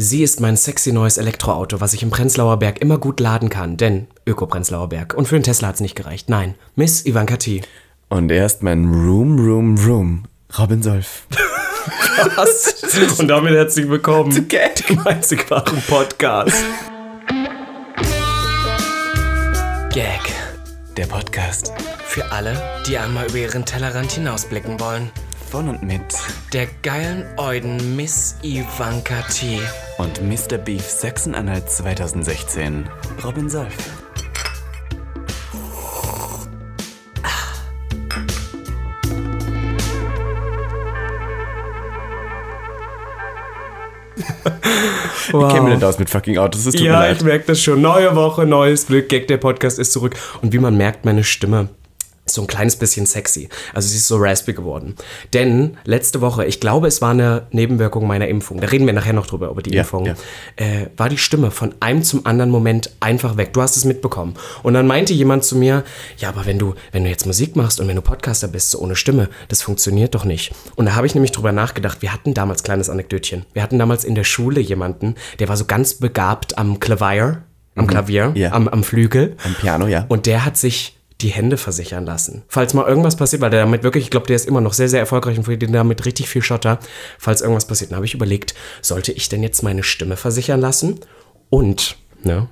Sie ist mein sexy neues Elektroauto, was ich im Prenzlauer Berg immer gut laden kann, denn Öko-Prenzlauer Berg. Und für den Tesla hat's nicht gereicht. Nein, Miss Ivanka T. Und er ist mein Room, Room, Room. Robin Solf. Was? Und damit herzlich willkommen Zu Gag. dem einzig wahren Podcast. Gag. Der Podcast. Für alle, die einmal über ihren Tellerrand hinausblicken wollen. Von und mit. Der geilen Euden Miss Ivanka T. Und Mr. Beef Sachsen-Anhalt 2016. Robin Solf. Wow. Ich kenne mich nicht aus mit fucking Autos, es tut mir Ja, leid. ich merke das schon. Neue Woche, neues Glück. Gag, der Podcast ist zurück. Und wie man merkt, meine Stimme so ein kleines bisschen sexy. Also sie ist so raspy geworden. Denn letzte Woche, ich glaube, es war eine Nebenwirkung meiner Impfung. Da reden wir nachher noch drüber, über die Ja, Impfung. ja. Äh, war die Stimme von einem zum anderen Moment einfach weg. Du hast es mitbekommen. Und dann meinte jemand zu mir, ja, aber wenn du, wenn du jetzt Musik machst und wenn du Podcaster bist, so ohne Stimme, das funktioniert doch nicht. Und da habe ich nämlich drüber nachgedacht. Wir hatten damals, kleines Anekdötchen, wir hatten damals in der Schule jemanden, der war so ganz begabt am Klavier, am Klavier, Mhm. Ja. am, am Flügel. Am Piano, ja. Und der hat sich die Hände versichern lassen. Falls mal irgendwas passiert, weil der damit wirklich, ich glaube, der ist immer noch sehr, sehr erfolgreich und verdient damit richtig viel Schotter. Falls irgendwas passiert, dann habe ich überlegt, sollte ich denn jetzt meine Stimme versichern lassen? Und, ne?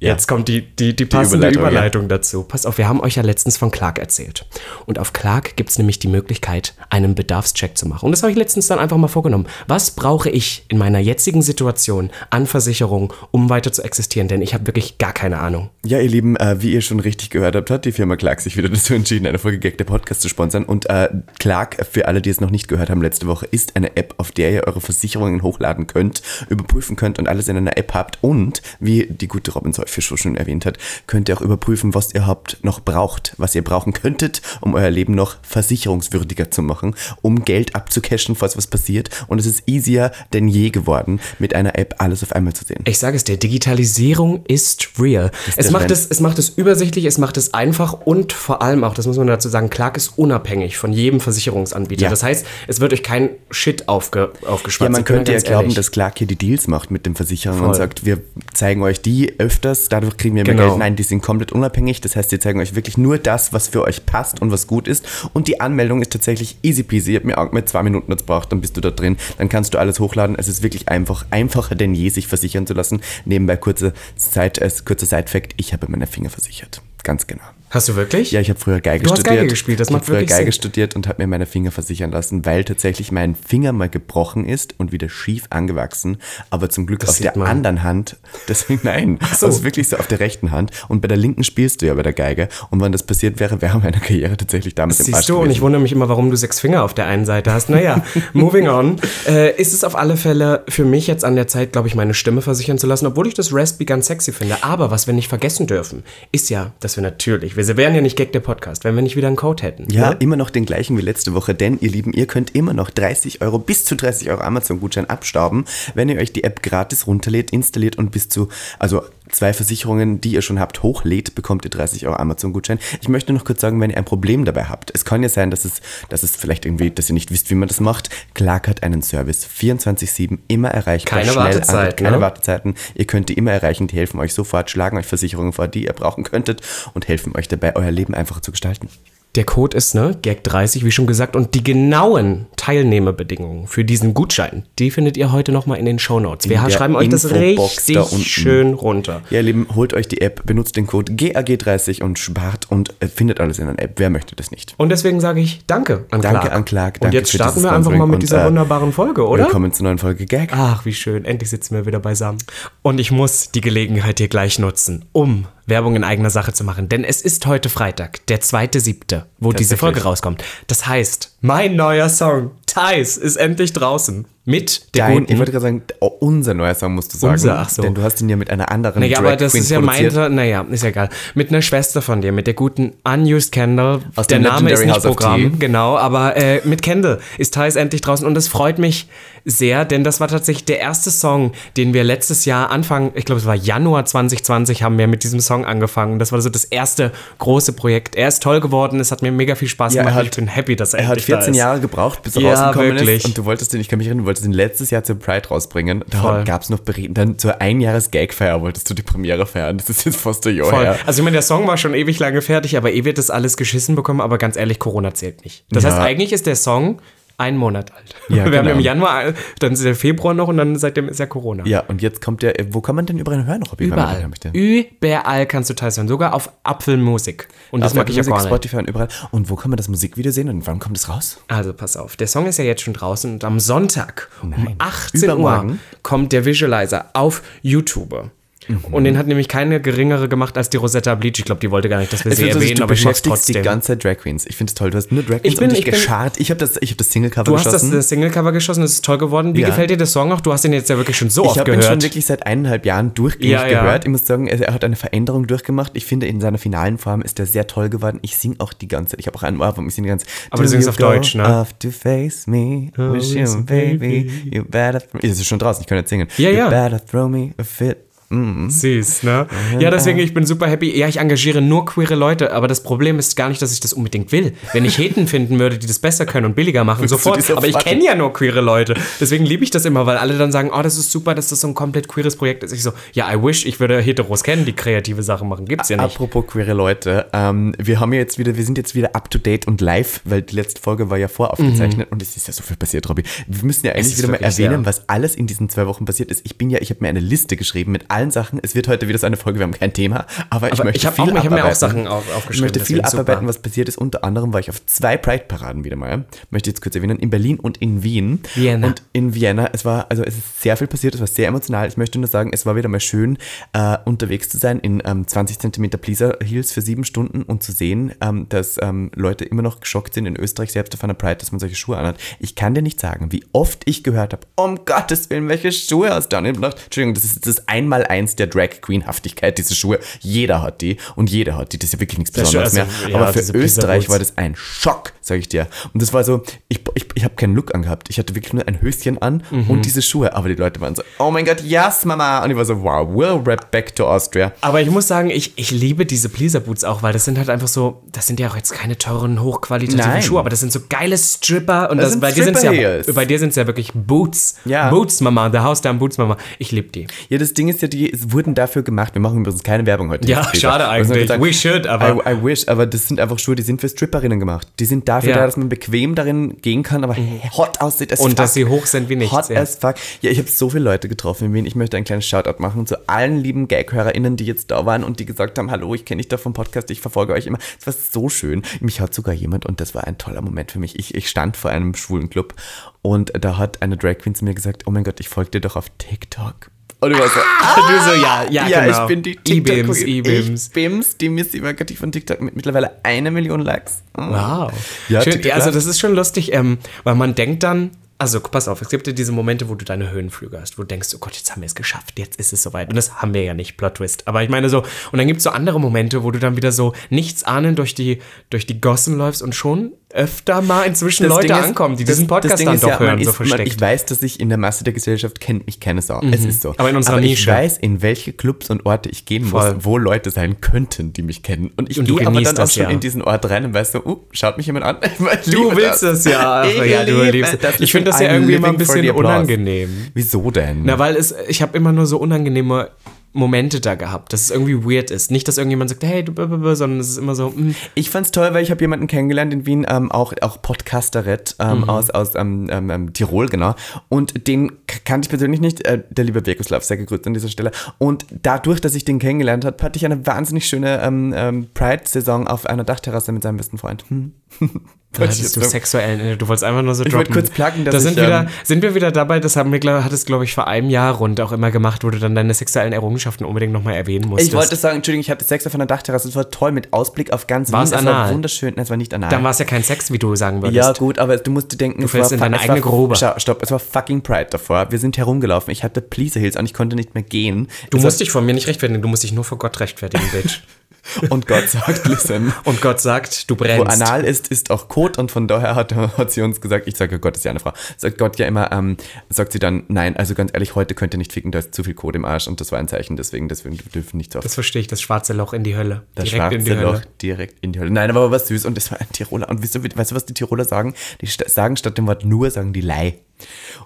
Jetzt kommt die, die, die passende Überleitung, Überleitung, ja. dazu. Pass auf, wir haben euch ja letztens von Clark erzählt. Und auf Clark gibt es nämlich die Möglichkeit, einen Bedarfscheck zu machen. Und das habe ich letztens dann einfach mal vorgenommen. Was brauche ich in meiner jetzigen Situation an Versicherung, um weiter zu existieren? Denn ich habe wirklich gar keine Ahnung. Ja, ihr Lieben, äh, wie ihr schon richtig gehört habt, hat die Firma Clark sich wieder dazu entschieden, eine Folge Gag der Podcast zu sponsern. Und äh, Clark, für alle, die es noch nicht gehört haben letzte Woche, ist eine App, auf der ihr eure Versicherungen hochladen könnt, überprüfen könnt und alles in einer App habt. Und, wie die gute Robin Solfisch schon erwähnt hat, könnt ihr auch überprüfen, was ihr überhaupt noch braucht, was ihr brauchen könntet, um euer Leben noch versicherungswürdiger zu machen, um Geld abzucashen, falls was passiert. Und es ist easier denn je geworden, mit einer App alles auf einmal zu sehen. Ich sage es dir, Digitalisierung ist real. Es der macht es, es macht es übersichtlich, es macht es einfach und vor allem auch, das muss man dazu sagen, Clark ist unabhängig von jedem Versicherungsanbieter. Ja. Das heißt, es wird euch kein Shit aufge, aufgeschwatzt. Ja, man könnte ja glauben, dass Clark hier die Deals macht mit dem Versicherer und sagt, wir zeigen euch die öfters, dadurch kriegen wir mehr Genau. Geld. Nein, die sind komplett unabhängig. Das heißt, sie zeigen euch wirklich nur das, was für euch passt und was gut ist. Und die Anmeldung ist tatsächlich easy peasy. Ich habe mir auch mit zwei Minuten jetzt braucht, dann bist du da drin. Dann kannst du alles hochladen. Es ist wirklich einfach, einfacher denn je, sich versichern zu lassen. Nebenbei kurze Zeit, äh, kurzer Side-Fact, ich habe meine Finger versichert. Ganz genau. Hast du wirklich? Ja, ich habe früher Geige Du hast studiert. Geige gespielt, das ich macht habe früher wirklich Geige Sinn. studiert und habe mir meine Finger versichern lassen, weil tatsächlich mein Finger mal gebrochen ist und wieder schief angewachsen, aber zum Glück Das auf der man. anderen Hand. Deswegen nein, so. also wirklich so auf der rechten Hand. Und bei der linken spielst du ja bei der Geige. Und wenn das passiert wäre, wäre meine Karriere tatsächlich damit im Arsch Siehst du, und ich gewesen. wundere mich immer, warum du sechs Finger auf der einen Seite hast. Naja, moving on. Äh, ist es auf alle Fälle für mich jetzt an der Zeit, glaube ich, meine Stimme versichern zu lassen, obwohl ich das Raspy ganz sexy finde. Aber was wir nicht vergessen dürfen, ist ja, dass wir natürlich, wir wären ja nicht Gag der Podcast, wenn wir nicht wieder einen Code hätten. Ja, ne? immer noch den gleichen wie letzte Woche, denn ihr Lieben, ihr könnt immer noch 30 Euro, bis zu 30 Euro Amazon-Gutschein abstauben, wenn ihr euch die App gratis runterlädt, installiert und bis zu, also zwei Versicherungen, die ihr schon habt, hochlädt, bekommt ihr 30 Euro Amazon-Gutschein. Ich möchte noch kurz sagen, wenn ihr ein Problem dabei habt, es kann ja sein, dass es, dass es vielleicht irgendwie, dass ihr nicht wisst, wie man das macht. Clark hat einen Service, 24-7, immer erreichbar, Keine schnell, Wartezeit, Antwort, keine ne? Wartezeiten. Ihr könnt die immer erreichen, die helfen euch sofort, schlagen euch Versicherungen vor, die ihr brauchen könntet und helfen euch dabei, euer Leben einfacher zu gestalten. Der Code ist, ne, Gag30, wie schon gesagt, und die genauen Teilnehmerbedingungen für diesen Gutschein, die findet ihr heute nochmal in den Shownotes. Wir der schreiben euch das richtig da schön runter. Ja, ihr Lieben, holt euch die App, benutzt den Code GAG30 und spart und äh, findet alles in einer App. Wer möchte das nicht? Und deswegen sage ich Danke an Danke Clark. an Clark, Und danke jetzt für starten wir einfach mal mit und, dieser äh, wunderbaren Folge, oder? Willkommen zur neuen Folge Gag. Ach, wie schön. Endlich sitzen wir wieder beisammen. Und ich muss die Gelegenheit hier gleich nutzen, um Werbung in eigener Sache zu machen. Denn es ist heute Freitag, der 2.7., wo diese. Folge rauskommt. Das heißt, mein neuer Song, Ties, ist endlich draußen. Mit der Dein, guten... ich wollte gerade sagen, oh, unser neuer Song musst du sagen. Unser, ach so. Denn du hast ihn ja mit einer anderen naja, Drag aber das Queen ist ja meinte, naja, ist ja egal. Mit einer Schwester von dir, mit der guten Unused Kendall. Aus der dem Name ist Legendary nicht House Programm, genau, aber äh, mit Kendall ist Thais endlich draußen und das freut mich sehr, denn das war tatsächlich der erste Song, den wir letztes Jahr Anfang, ich glaube es war Januar 2020, haben wir mit diesem Song angefangen. Das war so das erste große Projekt. Er ist toll geworden, es hat mir mega viel Spaß Ja, er gemacht. hat- ich bin happy, dass er, Er hat endlich da 14 ist. Jahre gebraucht, bis er Ja, rausgekommen wirklich. ist. Und du wolltest den, ich kann mich erinnern, wolltest ihn letztes Jahr zur Pride rausbringen. Da gab es noch Bereden. Dann zur Einjahres-Gag-Feier wolltest du die Premiere feiern. Das ist jetzt fast ein Jahr Voll. her. Also ich meine, der Song war schon ewig lange fertig, aber eh wird das alles geschissen bekommen, aber ganz ehrlich, Corona zählt nicht. Das Ja. heißt, eigentlich ist der Song einen Monat alt. Ja, Wir haben genau. im Januar, dann ist der Februar noch und dann seitdem ist ja Corona. Ja, und jetzt kommt der. Wo kann man denn überall hören, Robby? Überall. Überall kannst du teils hören, sogar auf Apfelmusik. Und das Auf mag ich ja Musik, gar nicht. Spotify und überall. Und wo kann man das Musikvideo sehen und wann kommt es raus? Also pass auf, der Song ist ja jetzt schon draußen und am Sonntag um 18 Uhr Übermorgen? kommt der Visualizer auf YouTube. Mhm. Und den hat nämlich keine geringere gemacht als die Rosetta Bleach. Ich glaube, die wollte gar nicht, dass wir Es sie so, erwähnen, du aber ich mach's beschäftigst die trotzdem. ganze Zeit Drag Queens. Ich finde es toll. Du hast nur Drag Queens Ich bin- um dich ich bin- geschart. Ich habe das, ich hab das Single-Cover Du hast das, geschossen. das Singlecover geschossen, das ist toll geworden. Wie Ja. gefällt dir der Song noch? Du hast ihn jetzt ja wirklich schon so ich oft habe ihn gehört. schon wirklich seit eineinhalb Jahren durchgängig Ja, ja. gehört. Ich muss sagen, er, hat eine Veränderung durchgemacht. Ich finde, in seiner finalen Form ist er sehr toll geworden. Ich singe auch die ganze Zeit. Ich habe auch einen Ohrwurm. Ich singe die ganze Aber du singst auf Deutsch, ne? Off to face me, wish you, listen, baby, you better. Es ist schon draußen, ich kann jetzt singen. Ja, you ja. better throw me a fit. Mm. Süß, ne? Ja, deswegen, ich bin super happy. Ja, ich engagiere nur queere Leute, aber das Problem ist gar nicht, dass ich das unbedingt will. Wenn ich Heten finden würde, die das besser können und billiger machen, sofort. Aber ich kenne ja nur queere Leute. Deswegen liebe ich das immer, weil alle dann sagen, oh, das ist super, dass das so ein komplett queeres Projekt ist. Ich so, ja, I wish, ich würde Heteros kennen, die kreative Sachen machen. Gibt's ja nicht. Apropos queere Leute, ähm, wir haben ja jetzt wieder, wir sind jetzt wieder up to date und live, weil die letzte Folge war ja voraufgezeichnet und es ist ja so viel passiert, Robby. Wir müssen ja eigentlich Mhm. wieder mal erwähnen, sehr. was alles in diesen zwei Wochen passiert ist. Ich bin ja, ich habe mir eine Liste geschrieben mit allen Sachen. Es wird heute wieder so eine Folge, wir haben kein Thema, aber, ich Aber möchte ich viel auch- ich hab mir auch abarbeiten. Sachen auf- Ich aufgeschrieben, möchte viel deswegen super. abarbeiten, was passiert ist. Unter anderem war ich auf zwei Pride-Paraden wieder mal. Möchte ich jetzt kurz erwähnen, in Berlin und in Wien. Vienna. Und in Vienna, es war, also es ist sehr viel passiert, es war sehr emotional. Ich möchte nur sagen, es war wieder mal schön, äh, unterwegs zu sein in ähm, 20 cm Pleaser Heels für sieben Stunden und zu sehen, ähm, dass ähm, Leute immer noch geschockt sind in Österreich, selbst auf einer Pride, dass man solche Schuhe anhat. Ich kann dir nicht sagen, wie oft ich gehört habe, um Gottes Willen, welche Schuhe hast du an? Ich Entschuldigung, das ist das Einmaleins der Drag Queen-Haftigkeit, diese Schuhe. Jeder hat die und jeder hat die. Das ist ja wirklich nichts Besonderes stimmt, mehr. also, ja, Aber für Österreich war das ein Schock, sage ich dir. Und das war so, ich, ich, ich habe keinen Look angehabt. Ich hatte wirklich nur ein Höschen an Mhm. und diese Schuhe. Aber die Leute waren so, oh mein Gott, yes, Mama. Und ich war so, wow, we'll rap back to Austria. Aber ich muss sagen, ich, ich liebe diese Pleaser Boots auch, weil das sind halt einfach so, das sind ja auch jetzt keine teuren, hochqualitativen Nein. Schuhe, aber das sind so geile Stripper und Das das, bei dir sind ja, bei dir sind ja wirklich Boots. Ja. Boots Mama, der Haus am Boots Mama. Ich liebe die. Ja, das Ding ist ja, die wurden dafür gemacht. Wir machen übrigens keine Werbung heute. Ja, schade eigentlich. sagen, We should, aber- I, I wish, aber das sind einfach Schuhe, die sind für Stripperinnen gemacht. Die sind dafür Ja. Mhm. da, dass man bequem darin gehen kann, aber hot aussieht as Und fuck. dass sie hoch sind wie nichts, Hot ja. as fuck. Ja, ich habe so viele Leute getroffen in Wien. Ich möchte ein kleines Shoutout machen zu allen lieben Gag-HörerInnen, die jetzt da waren und die gesagt haben, hallo, ich kenne dich da vom Podcast, ich verfolge euch immer. Es war so schön. Mich hat sogar jemand, und das war ein toller Moment für mich, ich, ich stand vor einem schwulen Club und da hat eine Drag Queen zu mir gesagt, oh mein Gott, ich folge dir doch auf TikTok. Und ich war so, du so, ja, ja, ja, genau. ich bin die TikTok E-Bims. Ich Bims, die Missy Marketing von TikTok mit mittlerweile eine Million Likes. Wow. Ja, Schön. TikTok Ja, also das ist schon lustig, ähm, weil man denkt dann, also pass auf, es gibt ja diese Momente, wo du deine Höhenflüge hast, wo du denkst, oh Gott, jetzt haben wir es geschafft, jetzt ist es soweit. Und das haben wir ja nicht, Plot Twist. Aber ich meine so, und dann gibt es so andere Momente, wo du dann wieder so nichts ahnen durch die, durch die Gossen läufst und schon öfter mal inzwischen Das Leute ist- ankommen, die das- diesen Podcast dann doch ja, hören, so ist, man, versteckt. Ich weiß, dass ich in der Masse der Gesellschaft kennt mich keine Sau. Es ist so. Aber in unserer Aber Nische. Ich weiß, in welche Clubs und Orte ich gehen Voll. muss, wo Leute sein könnten, die mich kennen. Und ich Und du gehe aber dann auch das, schon ja. in diesen Ort rein und weißt so, uh, schaut mich jemand an. Du willst das ja. Ich ja, du liebst das. Ich finde das ja irgendwie immer ein bisschen unangenehm. Wieso denn? Na, weil es, ich habe immer nur so unangenehme Momente da gehabt, dass es irgendwie weird ist. Nicht, dass irgendjemand sagt, hey, du, sondern es ist immer so, mm, Ich fand's toll, weil ich habe jemanden kennengelernt in Wien, ähm, auch, auch Podcasterin ähm, Mhm. aus, aus ähm, ähm, ähm, Tirol, genau. Und den kannte ich persönlich nicht, äh, der liebe Virkuslav, sehr gegrüßt an dieser Stelle. Und dadurch, dass ich den kennengelernt habe, hatte ich eine wahnsinnig schöne ähm, ähm, Pride-Saison auf einer Dachterrasse mit seinem besten Freund. Hm. da hattest du sexuellen, du wolltest einfach nur so droppen. wollte kurz pluggen, dass da sind, ich, wieder, ähm, sind wir wieder dabei, das haben wir, glaub, hattest glaube ich vor einem Jahr rund auch immer gemacht, wo du dann deine sexuellen Errungenschaften unbedingt nochmal erwähnen musstest. Ich wollte sagen, Entschuldigung, ich hatte Sex auf einer Dachterrasse, es war toll mit Ausblick auf ganz Wien. Es war anal? wunderschön, Nein, es war nicht anal. dann war es ja kein Sex, wie du sagen würdest. Ja, gut, aber du musst dir denken, es fällst war, in deine es eigene war, Grube. Stopp, es war fucking Pride davor. Wir sind herumgelaufen. Ich hatte Pleaser Heels und ich konnte nicht mehr gehen. Du Es musst dich vor mir nicht rechtfertigen, du musst dich nur vor Gott rechtfertigen, Bitch. Und Gott sagt, listen. Und Gott sagt, du Wo brennst. anal ist, ist auch Kot und von daher hat, hat sie uns gesagt, ich sage, Gott ist ja eine Frau, sagt Gott ja immer, ähm, sagt sie dann, nein, also ganz ehrlich, heute könnt ihr nicht ficken, da ist zu viel Kot im Arsch und das war ein Zeichen, deswegen, deswegen wir dürfen nicht so oft. Das verstehe ich, das schwarze Loch in die Hölle. Das Direkt in die schwarze Hölle. Loch direkt in die Hölle. Nein, aber was süß und das war ein Tiroler. Und weißt du, weißt du was die Tiroler sagen? Die sagen statt dem Wort nur, sagen die Leih.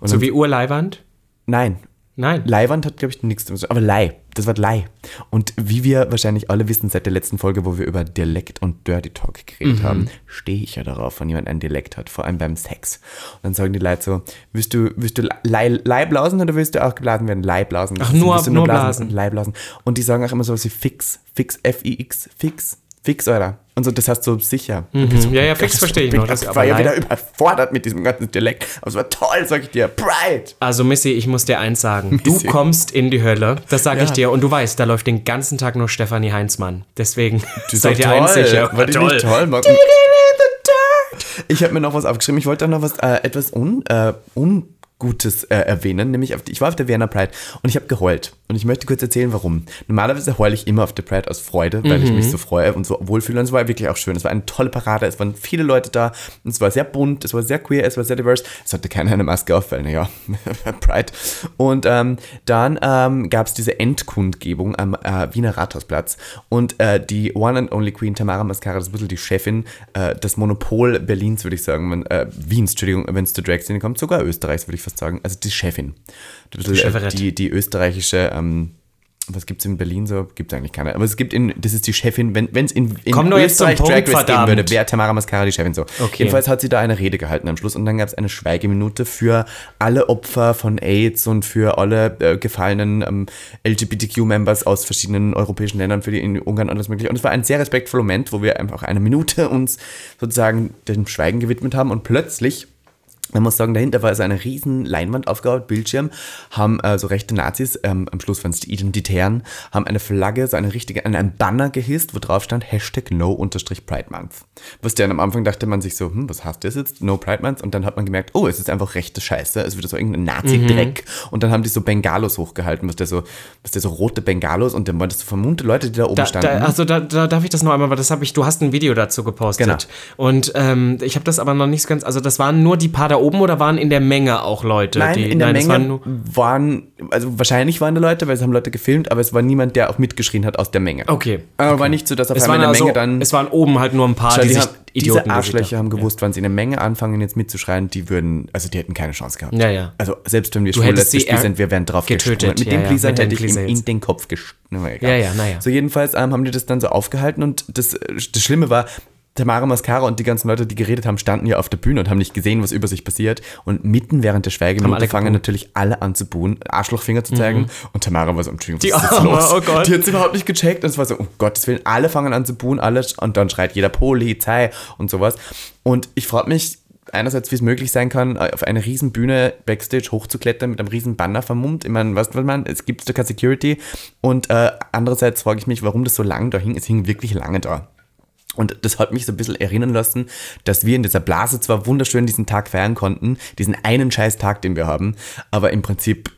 Und So dann- wie Urleiwand? Nein, Nein. Leihwand hat, glaube ich, nichts damit zu tun. Aber Leih, das Wort Leih. Und wie wir wahrscheinlich alle wissen seit der letzten Folge, wo wir über Dialekt und Dirty Talk geredet haben, stehe ich ja darauf, wenn jemand einen Dialekt hat, vor allem beim Sex. Und dann sagen die Leute so, willst du, willst du blasen oder willst du auch geblasen werden? Leih blasen. Ach, nur- du nur blasen. Leih blasen. Und die sagen auch immer so wie fix, fix, F-I-X, fix, fix, oder? Und so, das heißt so sicher. Mhm. Ja, ja, fix verstehe ich noch. Das, ich war ja wieder überfordert mit diesem ganzen Dialekt. Aber es war toll, sag ich dir. Pride! Also Missy, ich muss dir eins sagen. Missy. Du kommst in die Hölle. Das sage ich Ja. dir. Und du weißt, da läuft den ganzen Tag nur Stefanie Heinzmann. Deswegen seid ihr eins sicher. War die nicht toll? Martin? Ich habe mir noch was aufgeschrieben. Ich wollte auch noch was äh, etwas un, äh, Ungutes äh, erwähnen. Nämlich, auf die, ich war auf der Vienna Pride und ich habe geheult. Und ich möchte kurz erzählen, warum. Normalerweise heule ich immer auf der Pride aus Freude, weil ich mich so freue und so wohlfühle. Und es war wirklich auch schön. Es war eine tolle Parade. Es waren viele Leute da. Und es war sehr bunt, es war sehr queer, es war sehr diverse. Es hatte keiner eine Maske auf, weil, naja, Pride. Und ähm, dann ähm, gab es diese Endkundgebung am äh, Wiener Rathausplatz. Und äh, die One and Only Queen Tamara Mascara, das ist ein bisschen die Chefin, äh, das Monopol Berlins, würde ich sagen, wenn, äh, Wiens, Entschuldigung, wenn es zur Drag-Szene kommt, sogar Österreichs, würde ich fast sagen. Also die Chefin. Ein bisschen, äh, die, die österreichische, ähm, was gibt es in Berlin so? Gibt es eigentlich keine. Aber es gibt in, das ist die Chefin, wenn es in, in Komm Österreich Punkt, Drag Race geben verdammt. würde, wäre Tamara Mascara die Chefin so. Okay. Jedenfalls hat sie da eine Rede gehalten am Schluss und dann gab es eine Schweigeminute für alle Opfer von AIDS und für alle äh, gefallenen ähm, LGBTQ-Members aus verschiedenen europäischen Ländern, für die in Ungarn und alles mögliche. Und es war ein sehr respektvoller Moment, wo wir einfach eine Minute uns sozusagen dem Schweigen gewidmet haben und plötzlich man muss sagen, dahinter war so eine riesen Leinwand aufgebaut, Bildschirm, haben äh, so rechte Nazis, ähm, am Schluss waren es die Identitären, haben eine Flagge, so eine richtige, einen, Banner gehisst, wo drauf stand Hashtag No unterstrich Pride Month. Was dann am Anfang dachte man sich so, hm, was heißt das jetzt? No Pride Month? Und dann hat man gemerkt, oh, es ist einfach rechte Scheiße, es ist wieder so irgendein Nazi-Dreck. Und dann haben die so Bengalos hochgehalten, was der so, was der so rote Bengalos und dann waren das so vermummte Leute, die da oben Da, standen. da, also da, da darf ich das noch einmal, weil das habe ich, du hast ein Video dazu gepostet. Genau. Und ähm, ich habe das aber noch nicht ganz, also das waren nur die paar da oben oder waren in der Menge auch Leute? Nein, die, in der waren Menge nur, waren, also wahrscheinlich waren da Leute, weil es haben Leute gefilmt, aber es war niemand, der auch mitgeschrien hat aus der Menge. Okay. Aber war nicht so, dass auf es einmal waren, in der also, Menge dann. es waren oben halt nur ein paar, die, die sich haben, Idioten diese Arschlöcher haben gewusst, wann sie in der Menge anfangen jetzt mitzuschreien, die würden, also die hätten keine Chance gehabt. Ja, ja. Also selbst wenn wir schwul sie lesbisch er- sind, wir wären drauf getötet. Mit ja, dem ja, hätte ich ihm in den Kopf gesch... Na, egal. Ja, ja, na ja. So jedenfalls ähm, haben die das dann so aufgehalten und das, äh, das Schlimme war, Tamara Mascara und die ganzen Leute, die geredet haben, standen ja auf der Bühne und haben nicht gesehen, was über sich passiert. Und mitten während der Schweigeminute fangen natürlich alle an zu buhen, Arschlochfinger zu zeigen. Und Tamara war so, Entschuldigung, Die was ist jetzt los? oh Gott. Die hat es überhaupt nicht gecheckt. Und es war so, um Gottes Willen, alle fangen an zu buhen, alle, und dann schreit jeder Polizei und sowas. Und ich frage mich, einerseits, wie es möglich sein kann, auf eine riesen Bühne Backstage hochzuklettern mit einem riesen Banner vermummt. Ich meine, weißt du, was man, es gibt da keine Security. Und äh, andererseits frage ich mich, warum das so lange da hing. Es hing wirklich lange da. Und das hat mich so ein bisschen erinnern lassen, dass wir in dieser Blase zwar wunderschön diesen Tag feiern konnten, diesen einen scheiß Tag, den wir haben, aber im Prinzip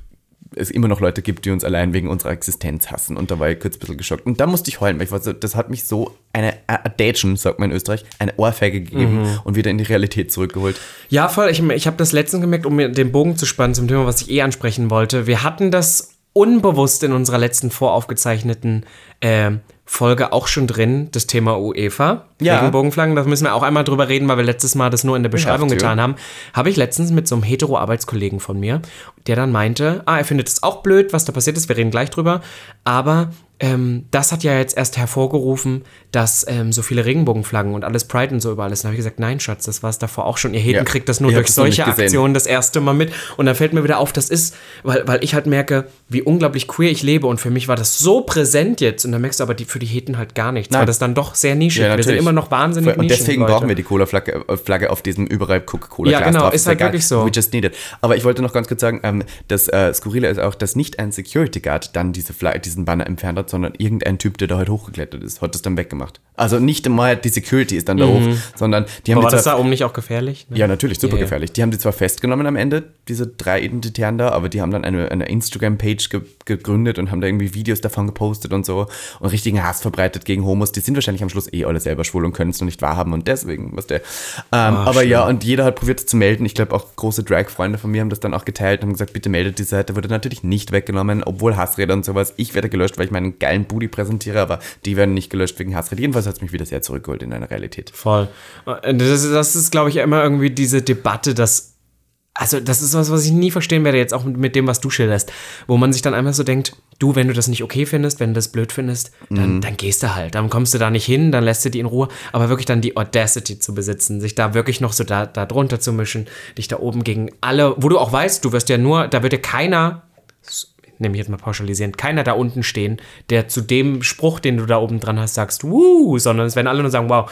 es immer noch Leute gibt, die uns allein wegen unserer Existenz hassen. Und da war ich kurz ein bisschen geschockt. Und da musste ich heulen, weil ich war so, das hat mich so eine Adation, sagt man in Österreich, eine Ohrfeige gegeben und wieder in die Realität zurückgeholt. Ja, voll. Ich, ich habe das letztens gemerkt, um mir den Bogen zu spannen zum Thema, was ich eh ansprechen wollte. Wir hatten das unbewusst in unserer letzten voraufgezeichneten äh, Folge auch schon drin, das Thema UEFA. Ja. Regenbogenflaggen, da müssen wir auch einmal drüber reden, weil wir letztes Mal das nur in der Beschreibung getan haben. Habe ich letztens mit so einem hetero-Arbeitskollegen von mir, der dann meinte, ah, er findet es auch blöd, was da passiert ist, wir reden gleich drüber, aber ähm, das hat ja jetzt erst hervorgerufen, dass ähm, so viele Regenbogenflaggen und alles Pride und so überall ist. Und dann habe ich gesagt, nein, Schatz, das war es davor auch schon. Ihr Heten Ja. kriegt das nur Ich durch solche. Aktionen das erste Mal mit. Und dann fällt mir wieder auf, das ist, weil, weil ich halt merke, wie unglaublich queer ich lebe. Und für mich war das so präsent jetzt. Und dann merkst du aber, die, für die Heten halt gar nichts. Nein. Weil das dann doch sehr nischig. wir sind immer noch wahnsinnig Und deswegen Leute. brauchen wir die Cola-Flagge äh, Flagge auf diesem überall Coca-Cola Ja, genau, drauf. ist halt egal. wirklich so. We just need it. Aber ich wollte noch ganz kurz sagen, ähm, das äh, Skurrile ist auch, dass nicht ein Security Guard dann diese diesen Banner entfernt hat, sondern irgendein Typ, der da halt hochgeklettert ist, hat das dann weggemacht. Also nicht einmal die Security ist dann da hoch, sondern die haben Aber war das da oben nicht auch gefährlich? ja natürlich super ja. gefährlich. Die haben die zwar festgenommen am Ende, diese drei Identitären da, aber die haben dann eine, eine Instagram-Page ge gegründet und haben da irgendwie Videos davon gepostet und so und richtigen Hass verbreitet gegen Homos. Die sind wahrscheinlich am Schluss eh alle selber schwul und können es noch nicht wahrhaben und deswegen, was der. Ähm, aber ja, und jeder hat probiert es zu melden. Ich glaube auch große Drag-Freunde von mir haben das dann auch geteilt und haben gesagt, bitte meldet die Seite. Wurde natürlich nicht weggenommen, obwohl Hassrede und sowas. Ich werde gelöscht, weil ich meinen geilen Booty präsentiere, aber die werden nicht gelöscht wegen Hassrede. Jedenfalls hat es mich wieder sehr zurückgeholt in eine Realität. Voll. Das, ist- das ist, glaube ich, immer irgendwie diese Debatte, dass. Also, das ist was, was ich nie verstehen werde, jetzt auch mit, dem, was du schilderst. Wo man sich dann einfach so denkt, du, wenn du das nicht okay findest, wenn du das blöd findest, dann, dann gehst du halt. Dann kommst du da nicht hin, dann lässt du die in Ruhe. Aber wirklich dann die Audacity zu besitzen, sich da wirklich noch so da, da drunter zu mischen, dich da oben gegen alle, wo du auch weißt, du wirst ja nur, da wird ja keiner nehme ich jetzt mal pauschalisierend, keiner da unten stehen, der zu dem Spruch, den du da oben dran hast, sagst, wuh, sondern es werden alle nur sagen, wow,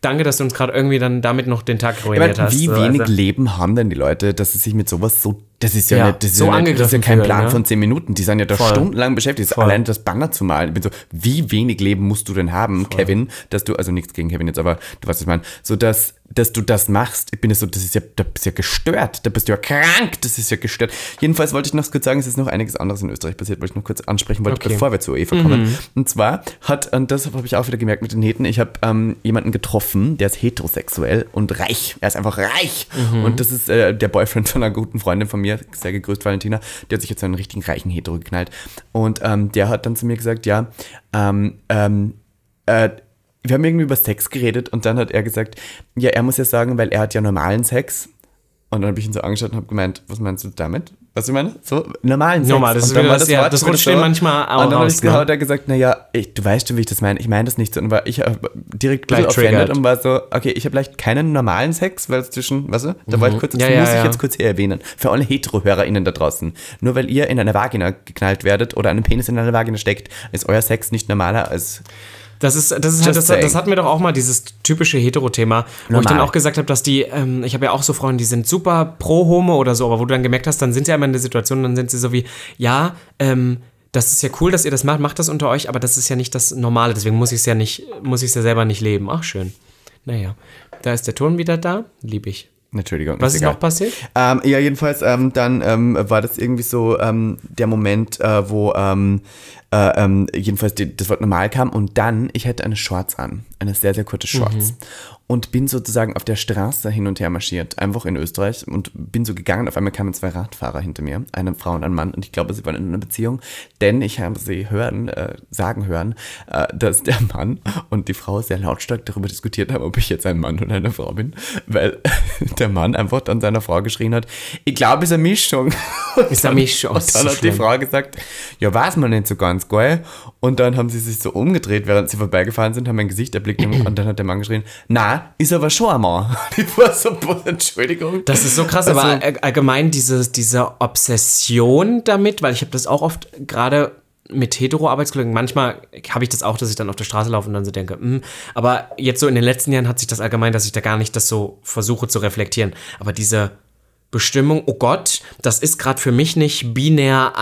danke, dass du uns gerade irgendwie dann damit noch den Tag ruiniert meine, hast. wie So, wenig also, Leben haben denn die Leute, dass sie sich mit sowas so. Das ist ja, Ja, nicht, das ist so ja, nicht, das ist ja kein Plan ja. von zehn Minuten. Die sind ja da Voll. stundenlang beschäftigt. Voll. Allein das Banner zu malen. Ich bin so, wie wenig Leben musst du denn haben, Kevin, dass du, also nichts gegen Kevin jetzt, aber du weißt, was ich meine, so dass, dass du das machst. Ich bin ja so, das ist ja, da bist ja gestört. Da bist du ja krank. Das ist ja gestört. Jedenfalls wollte ich noch kurz sagen, es ist noch einiges anderes in Österreich passiert, wollte ich noch kurz ansprechen wollte, Okay. bevor wir zur UEFA kommen. Und zwar hat, und das habe ich auch wieder gemerkt mit den Heten, ich habe ähm, jemanden getroffen, der ist heterosexuell und reich. Er ist einfach reich. Und das ist äh, der Boyfriend von einer guten Freundin von mir, sehr gegrüßt Valentina, der hat sich jetzt einen richtigen reichen Hetero geknallt. Und ähm, der hat dann zu mir gesagt, ja, ähm, ähm, äh, wir haben irgendwie über Sex geredet und dann hat er gesagt, ja, er muss ja sagen, weil er hat ja normalen Sex. Und dann habe ich ihn so angeschaut und habe gemeint, was meinst du damit? Was ich meine? So, normalen Sex. Normal, das ist das- ja, das rutscht denen manchmal auch Und dann raus, hat er ne? gesagt, naja, ich, du weißt schon, wie ich das meine. Ich meine das nicht so. Und war ich direkt Gleich offended und war so, okay, ich habe vielleicht keinen normalen Sex, weil es zwischen, weißt du, da war ich kurz, das Mhm. Ja, ja, muss ich ja. jetzt kurz hier erwähnen. Für alle Hetero-HörerInnen da draußen. Nur weil ihr in eine Vagina geknallt werdet oder einen Penis in eine Vagina steckt, ist euer Sex nicht normaler als Das ist, das ist halt, das, das hatten wir doch auch mal, dieses typische Hetero-Thema, wo ich dann Normal. auch gesagt habe, dass die, ähm, ich habe ja auch so Freunde, die sind super pro Homo oder so, aber wo du dann gemerkt hast, dann sind sie einmal in der Situation, dann sind sie so wie, ja, ähm, das ist ja cool, dass ihr das macht, macht das unter euch, aber das ist ja nicht das Normale, deswegen muss ich es ja nicht, muss ich es ja selber nicht leben. Ach, schön. Naja, da ist der Ton wieder da, lieb ich. Entschuldigung. Was ist egal. noch passiert? Ähm, ja, jedenfalls, ähm, dann ähm, war das irgendwie so ähm, der Moment, äh, wo ähm, äh, ähm, jedenfalls die, das Wort normal kam und dann, ich hatte eine Shorts an, eine sehr, sehr kurze Shorts und bin sozusagen auf der Straße hin und her marschiert, einfach in Österreich und bin so gegangen, auf einmal kamen zwei Radfahrer hinter mir, eine Frau und ein Mann und ich glaube, sie waren in einer Beziehung, denn ich habe sie hören, äh, sagen hören, äh, dass der Mann und die Frau sehr lautstark darüber diskutiert haben, ob ich jetzt ein Mann oder eine Frau bin, weil der Mann einfach dann seiner Frau geschrien hat, ich glaube, es ist eine Mischung. Ist eine Mischung, Und dann so hat die. Frau gesagt, ja, weiß man nicht so ganz, geil. Und dann haben sie sich so umgedreht, während sie vorbeigefahren sind, haben mein Gesicht erblickt und dann hat der Mann geschrien, na, ist aber schon ein Mann. Ich war so, Entschuldigung. Das ist so krass, Also- aber all- allgemein diese, diese Obsession damit, weil ich habe das auch oft gerade mit hetero-Arbeitskollegen, manchmal habe ich das auch, dass ich dann auf der Straße laufe und dann so denke, hm, aber jetzt so in den letzten Jahren hat sich das allgemein, dass ich da gar nicht das so versuche zu reflektieren. Aber diese Bestimmung, oh Gott, das ist gerade für mich nicht binär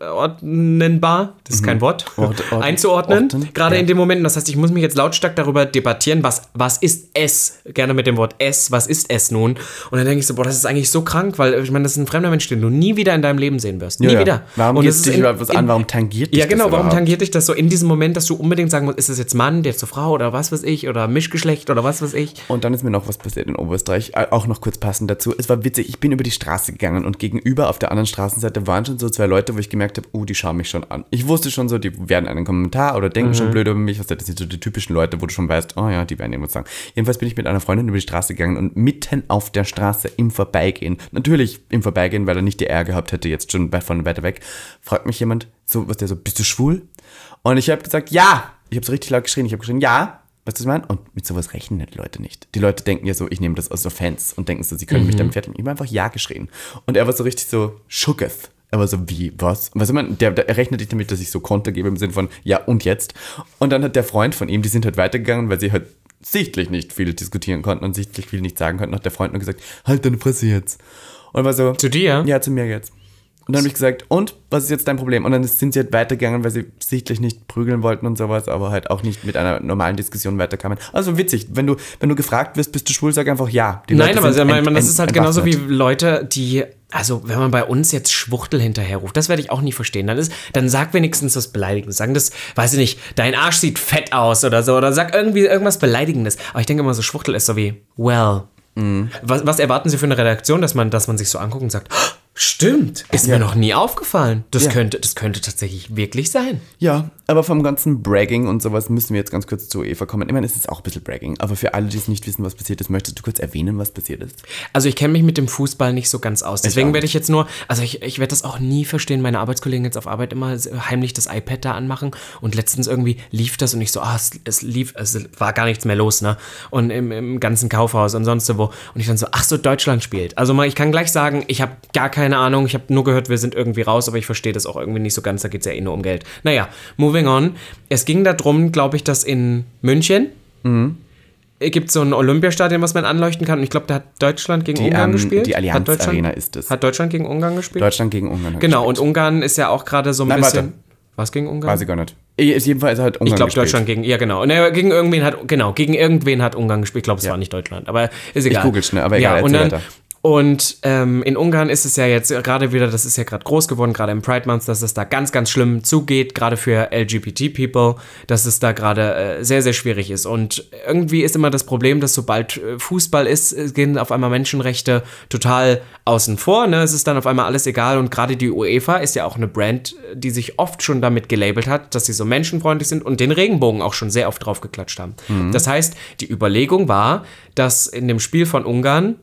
einordnenbar, das ist kein Wort, Mhm. Ort- ort- einzuordnen, orten, gerade ja. in dem Moment. Das heißt, ich muss mich jetzt lautstark darüber debattieren, was, was ist es? Gerne mit dem Wort es, was ist es nun? Und dann denke ich so, boah, das ist eigentlich so krank, weil ich meine, das ist ein fremder Mensch, den du nie wieder in deinem Leben sehen wirst. Nie Ja, wieder. Warum geht dich in- überhaupt was an? Warum tangiert dich Ja, genau, das warum überhaupt? tangiert dich das so in diesem Moment, dass du unbedingt sagen musst, ist es jetzt Mann, der ist zur Frau oder was weiß ich, oder Mischgeschlecht oder was weiß ich? Und dann ist mir noch was passiert in Oberösterreich, äh, auch noch kurz passend dazu. Es war witzig, ich bin über die Straße gegangen und gegenüber auf der anderen Straßenseite waren schon so zwei Leute, wo ich gemerkt habe, oh, die schauen mich schon an. Ich wusste schon so, die werden einen Kommentar oder denken Mhm. schon blöd über mich. Was, das sind so die typischen Leute, wo du schon weißt, oh ja, die werden irgendwas sagen. Jedenfalls bin ich mit einer Freundin über die Straße gegangen und mitten auf der Straße im Vorbeigehen, natürlich im Vorbeigehen, weil er nicht die Eier gehabt hätte, jetzt schon von weiter weg, fragt mich jemand, so, was der so, bist du schwul? Und ich habe gesagt, ja. Ich habe so richtig laut geschrien. Ich habe geschrien, ja. Weißt du, was ich meine? Und mit sowas rechnen die Leute nicht. Die Leute denken ja so, ich nehme das aus Offense und denken so, sie können mich damit fertig machen. Ich habe einfach Ja geschrien. Und er war so richtig so, shooketh. Er war so, wie, was? Was meine, der, der er rechnet nicht damit, dass ich so Konter gebe im Sinn von, ja, und jetzt? Und dann hat der Freund von ihm, die sind halt weitergegangen, weil sie halt sichtlich nicht viel diskutieren konnten und sichtlich viel nicht sagen konnten, hat der Freund nur gesagt, halt deine Fresse jetzt. Und war so, Zu dir? ja, zu mir jetzt. Und dann habe ich gesagt, und was ist jetzt dein Problem? Und dann sind sie halt weitergegangen, weil sie sichtlich nicht prügeln wollten und sowas, aber halt auch nicht mit einer normalen Diskussion weiterkamen. Also witzig, wenn du, wenn du gefragt wirst, bist du schwul, sag einfach ja. Die Nein, aber ent, man, das ist halt genauso wie Leute, die also wenn man bei uns jetzt Schwuchtel hinterherruft, das werde ich auch nie verstehen. Dann, ist, dann sag wenigstens was Beleidigendes. Sagen das, weiß ich nicht, dein Arsch sieht fett aus oder so. Oder sag irgendwie irgendwas Beleidigendes. Aber ich denke immer so, Schwuchtel ist so wie, well. Mhm. Was, was erwarten Sie für eine Redaktion, dass man, dass man sich so anguckt und sagt, oh, Stimmt, ist ja. mir noch nie aufgefallen. Das, ja. könnte, das könnte tatsächlich wirklich sein. Ja, aber vom ganzen Bragging und sowas müssen wir jetzt ganz kurz zu Eva kommen. Ich meine, es ist auch ein bisschen Bragging, aber für alle, die es nicht wissen, was passiert ist, möchtest du kurz erwähnen, was passiert ist? Also ich kenne mich mit dem Fußball nicht so ganz aus. Deswegen werde ich jetzt nur, also ich, ich werde das auch nie verstehen, meine Arbeitskollegen jetzt auf Arbeit immer heimlich das iPad da anmachen und letztens irgendwie lief das und ich so, ah, es, es lief, es war gar nichts mehr los, ne? Und im, im ganzen Kaufhaus und sonst wo. Und ich dann so, ach so, Deutschland spielt. Also mal, ich kann gleich sagen, ich habe gar keine Ahnung, ich habe nur gehört, wir sind irgendwie raus, aber ich verstehe das auch irgendwie nicht so ganz, da geht es ja eh nur um Geld. Naja, moving on. Es ging darum, glaube ich, dass in München mhm. gibt es so ein Olympiastadion, was man anleuchten kann. Und ich glaube, da hat Deutschland gegen die, Ungarn ähm, gespielt. Die Allianz Arena ist es. Hat Deutschland gegen Ungarn gespielt? Deutschland gegen Ungarn. Genau, gespielt. und Ungarn ist ja auch gerade so ein Nein, bisschen. Warte. Was gegen Ungarn? Weiß ich gar nicht. Jedenfalls hat Ungarn Ich glaube, Deutschland gegen, ja genau. Ne, gegen irgendwen hat, genau, gegen irgendwen hat Ungarn gespielt. Ich glaube, es ja. war nicht Deutschland, aber ist egal. Ich google schnell, aber egal, ja, und dann, weiter. Und ähm, in Ungarn ist es ja jetzt gerade wieder, das ist ja gerade groß geworden, gerade im Pride Month, dass es da ganz, ganz schlimm zugeht, gerade für LGBT-People, dass es da gerade äh, sehr, sehr schwierig ist. Und irgendwie ist immer das Problem, dass sobald äh, Fußball ist, äh, gehen auf einmal Menschenrechte total außen vor. Ne? Es ist dann auf einmal alles egal. Und gerade die UEFA ist ja auch eine Brand, die sich oft schon damit gelabelt hat, dass sie so menschenfreundlich sind und den Regenbogen auch schon sehr oft drauf geklatscht haben. Mhm. Das heißt, die Überlegung war, dass in dem Spiel von Ungarn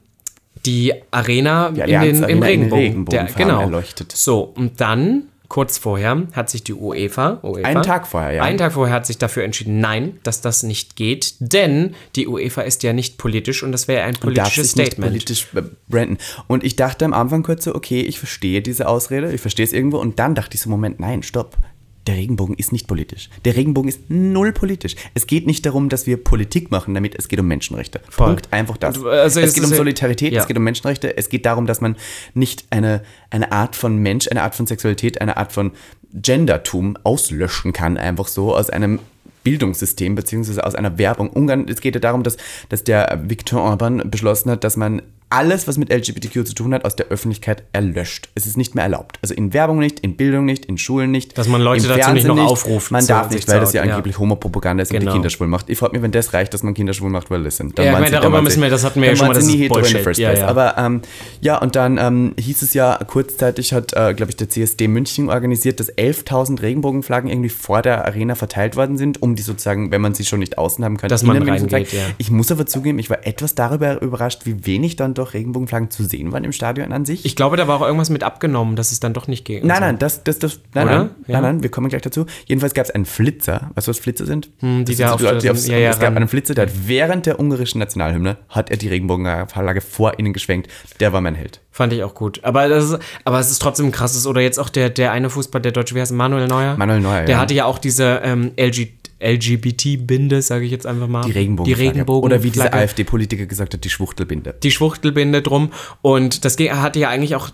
die Arena, die in den, im Regenbogen, Regenbogen der, genau. erleuchtet. So, und dann kurz vorher hat sich die UEFA, UEFA, einen Tag vorher, ja. Einen Tag vorher hat sich dafür entschieden, nein, dass das nicht geht, denn die UEFA ist ja nicht politisch und das wäre ein politisches Statement. politisch branden. Und ich dachte am Anfang kurz so, okay, ich verstehe diese Ausrede, ich verstehe es irgendwo und dann dachte ich so, Moment, nein, stopp der Regenbogen ist nicht politisch. Der Regenbogen ist null politisch. Es geht nicht darum, dass wir Politik machen damit, es geht um Menschenrechte. Voll. Punkt, einfach das. Also es geht um Solidarität, ja. es geht um Menschenrechte, es geht darum, dass man nicht eine, eine Art von Mensch, eine Art von Sexualität, eine Art von Gendertum auslöschen kann, einfach so aus einem Bildungssystem beziehungsweise aus einer Werbung. Ungarn, es geht ja darum, dass, dass der Viktor Orban beschlossen hat, dass man alles, was mit LGBTQ zu tun hat, aus der Öffentlichkeit erlöscht. Es ist nicht mehr erlaubt. Also in Werbung nicht, in Bildung nicht, in Schulen nicht. Dass man Leute dazu nicht noch aufruft. Man darf nicht, weil das ja angeblich ja. Homopropaganda ist genau. und die genau. Kinder schwul macht. Ich frage mich, wenn das reicht, dass man Kinder schwul macht, weil das sind. Dann ja, ich meine, darüber müssen wir, das hatten wir ja schon mal, das nie ist First ja, ja. Aber ähm, ja, und dann ähm, hieß es ja, kurzzeitig hat, äh, glaube ich, der CSD München organisiert, dass 11.000 Regenbogenflaggen irgendwie vor der Arena verteilt worden sind, um die sozusagen, wenn man sie schon nicht außen haben kann, dass man reingeht, ja. Ich muss aber zugeben, ich war etwas darüber überrascht, wie wenig dann doch Regenbogenflaggen zu sehen waren im Stadion an sich. Ich glaube, da war auch irgendwas mit abgenommen, dass es dann doch nicht ging. Nein, nein, das, das, das, nein, nein, ja. nein, nein, wir kommen gleich dazu. Jedenfalls gab es einen Flitzer. Weißt du, was Flitzer sind? Hm, die wir auf, die aufs, ja, ja, Es gab einen Flitzer, der hat während der ungarischen Nationalhymne, hat er die Regenbogenflagge vor ihnen geschwenkt. Der war mein Held. Fand ich auch gut. Aber, das ist, aber es ist trotzdem ein krasses. Oder jetzt auch der, der eine Fußball, der Deutsche, wie heißt Manuel Neuer? Manuel Neuer, Der hatte ja auch diese ähm, LG LGBT-Binde, sage ich jetzt einfach mal. Die Regenbogen. Die Regenbogen Oder wie dieser AfD-Politiker gesagt hat, die Schwuchtelbinde. Die Schwuchtelbinde drum. Und das hatte ja eigentlich auch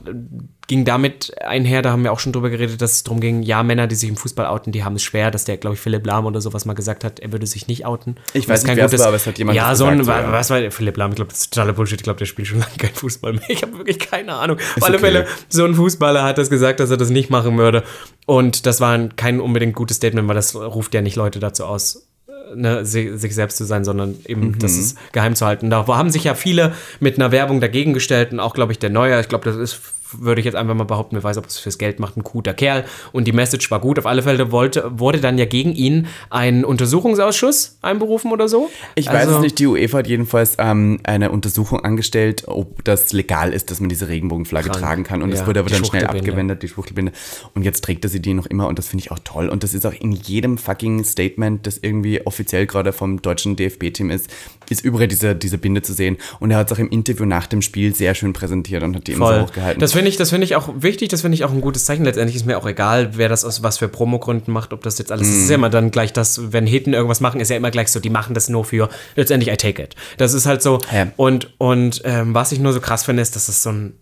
ging damit einher, da haben wir auch schon drüber geredet, dass es darum ging, ja, Männer, die sich im Fußball outen, die haben es schwer, dass der, glaube ich, Philipp Lahm oder sowas mal gesagt hat, er würde sich nicht outen. Ich weiß nicht, wer es war, aber es hat jemand Ja, so ein, ja. was war Philipp Lahm? Ich glaube, das ist totaler Bullshit. Ich glaube, der spielt schon lange kein Fußball mehr. Ich habe wirklich keine Ahnung. Auf alle okay. Fälle, so ein Fußballer hat das gesagt, dass er das nicht machen würde. Und das war kein unbedingt gutes Statement, weil das ruft ja nicht Leute dazu aus, ne, sich selbst zu sein, sondern eben mhm. das ist geheim zu halten. Da haben sich ja viele mit einer Werbung dagegen gestellt und auch, glaube ich, der Neuer, ich glaube, das ist würde ich jetzt einfach mal behaupten, wer weiß, ob es fürs Geld macht, ein guter Kerl. Und die Message war gut. Auf alle Fälle wollte, wurde dann ja gegen ihn ein Untersuchungsausschuss einberufen oder so. Ich also, weiß es nicht. Die UEFA hat jedenfalls ähm, eine Untersuchung angestellt, ob das legal ist, dass man diese Regenbogenflagge krank. tragen kann. Und es ja, wurde aber dann schnell abgewendet, die Schwuchtelbinde. Und jetzt trägt er sie die noch immer und das finde ich auch toll. Und das ist auch in jedem fucking Statement, das irgendwie offiziell gerade vom deutschen DFB-Team ist, ist überall diese, diese Binde zu sehen. Und er hat es auch im Interview nach dem Spiel sehr schön präsentiert und hat die Voll. immer so hochgehalten. Das finde ich, das ich auch wichtig, das finde ich auch ein gutes Zeichen. Letztendlich ist mir auch egal, wer das aus was für Promogründen macht, ob das jetzt alles mm. ist. ist ja immer dann gleich das, wenn Heten irgendwas machen, ist ja immer gleich so, die machen das nur für letztendlich I take it. Das ist halt so. Ja. Und, und ähm, was ich nur so krass finde, ist, dass das so ein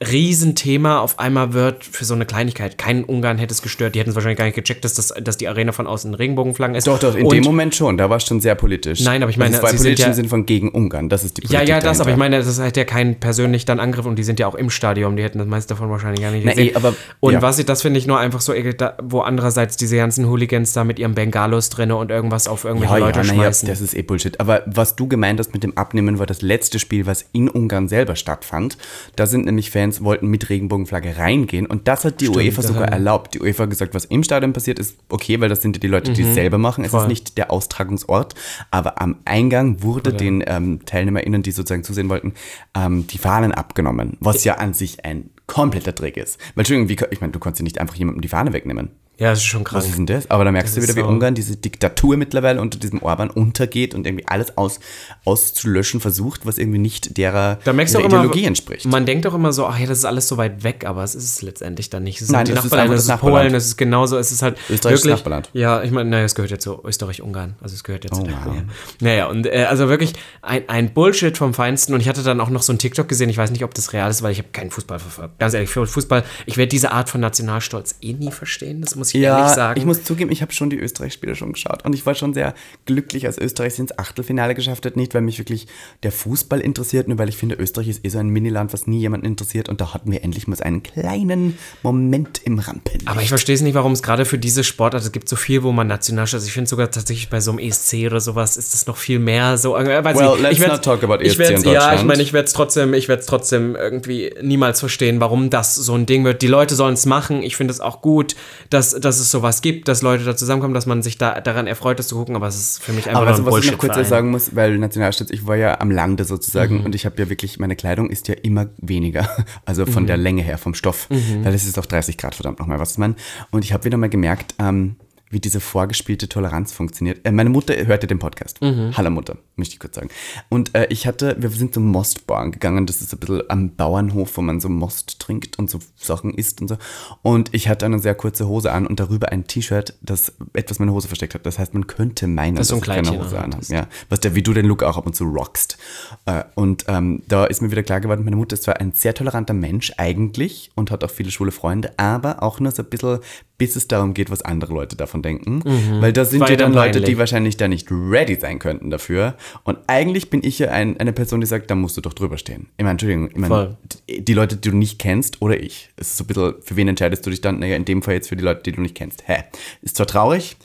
Riesenthema auf einmal wird für so eine Kleinigkeit. Kein Ungarn hätte es gestört. Die hätten es wahrscheinlich gar nicht gecheckt, dass, das, dass die Arena von außen Regenbogenflaggen ist. Doch, doch, in Und- dem Moment schon. Da war es schon sehr politisch. Nein, aber ich meine, es war sie im sind ja- Sinn von gegen Ungarn. Das ist die Ja, Politik ja, das, aber dahinter. ich meine, das ist halt ja kein persönlich dann Angriff und die sind ja auch im Stadion, die hätten das meiste davon wahrscheinlich gar nicht Na, gesehen. eh, aber- und ja. was ich, das finde ich nur einfach so da, wo andererseits diese ganzen Hooligans da mit ihrem Bengalos drinne und irgendwas auf irgendwelche Ja, Leute ja, schmeißen. das ist eh Bullshit. Aber was du gemeint hast mit dem Abnehmen, war das letzte Spiel, was in Ungarn selber stattfand. Da sind nämlich Fans, wollten mit Regenbogenflagge reingehen und das hat die UEFA da sogar haben- erlaubt. Die UEFA hat gesagt, was im Stadion passiert, ist okay, weil das sind ja die Leute, die es selber machen. Es Mhm. Voll. ist nicht der Austragungsort. Aber am Eingang wurde den ähm, TeilnehmerInnen, die sozusagen zusehen wollten, ähm, die Fahnen abgenommen. Was ja an sich ein kompletter Trick ist. Weil, Entschuldigung, wie, ich meine, du konntest ja nicht einfach jemandem die Fahne wegnehmen. Ja, das ist schon krass. Was ist denn das? Aber da merkst du Das wieder, ist wie so- Ungarn diese Diktatur mittlerweile unter diesem Orban untergeht und irgendwie alles aus, auszulöschen versucht, was irgendwie nicht derer Da merkst du auch immer, Ideologie entspricht. Man denkt doch immer so, ach ja, das ist alles so weit weg, aber es ist es letztendlich dann nicht. Es Nein, die das es ist das Nachbarland. Polen, es ist genauso, es ist halt Österreich wirklich, Nachbarland. Ja, ich meine, naja, es gehört ja zu Österreich-Ungarn, also es gehört ja zu Oh, wow. Naja, und äh, also wirklich ein, ein Bullshit vom Feinsten und ich hatte dann auch noch so ein TikTok gesehen, ich weiß nicht, ob das real ist, weil ich habe keinen Fußball verfolgt. Ganz ehrlich, für Fußball, ich werde diese Art von Nationalstolz eh nie verstehen, das muss ich ehrlich ja, sagen. ich muss zugeben, ich habe schon die Österreich-Spiele schon geschaut und ich war schon sehr glücklich, als Österreich ins Achtelfinale geschafft hat. Nicht, weil mich wirklich der Fußball interessiert, nur weil ich finde, Österreich ist eh so ein Miniland, was nie jemanden interessiert und da hatten wir endlich mal einen kleinen Moment im Rampenlicht. Aber ich verstehe es nicht, warum es gerade für diese Sportart, es gibt so viel, wo man Nationalstolz, ich finde sogar tatsächlich bei so einem ESC oder sowas ist das noch viel mehr so. Äh, weiß Well, nicht, let's ich not talk about ich ESC in Ja, ich Deutschland. meine, ich werde es trotzdem, ich werde es trotzdem irgendwie niemals verstehen, warum das so ein Ding wird. Die Leute sollen es machen. Ich finde es auch gut, dass, dass es sowas gibt, dass Leute da zusammenkommen, dass man sich da daran erfreut, das zu gucken, aber es ist für mich einfach Aber also, ein was ich noch kurz sagen muss, weil Nationalstolz, ich war ja am Lande sozusagen und ich habe ja wirklich, meine Kleidung ist ja immer weniger. Also von der Länge her, vom Stoff. Weil es ist auch 30 Grad, verdammt nochmal, was man. Und ich habe wieder mal gemerkt, ähm, wie diese vorgespielte Toleranz funktioniert. Äh, meine Mutter hörte den Podcast. Hallo Mutter, möchte ich kurz sagen. Und äh, ich hatte, wir sind zum Mostbar gegangen. Das ist ein bisschen am Bauernhof, wo man so Most trinkt und so Sachen isst und so. Und ich hatte eine sehr kurze Hose an und darüber ein T-Shirt, das etwas meine Hose versteckt hat. Das heißt, man könnte meinen, Dass du ein ich keine Hose anhabe. Ja, was der, wie du den Look auch ab und zu rockst. Äh, Und ähm, da ist mir wieder klar geworden, meine Mutter ist zwar ein sehr toleranter Mensch eigentlich und hat auch viele schwule Freunde, aber auch nur so ein bisschen, bis es darum geht, was andere Leute davon denken. Weil da sind War ja dann Leute, die wahrscheinlich da nicht ready sein könnten dafür. Und eigentlich bin ich ja ein, eine Person, die sagt, da musst du doch drüber stehen. Ich meine, Entschuldigung, ich meine, die Leute, die du nicht kennst oder ich. Es ist so ein bisschen, für wen entscheidest du dich dann? Naja, in dem Fall jetzt für die Leute, die du nicht kennst. Hä? Ist zwar traurig,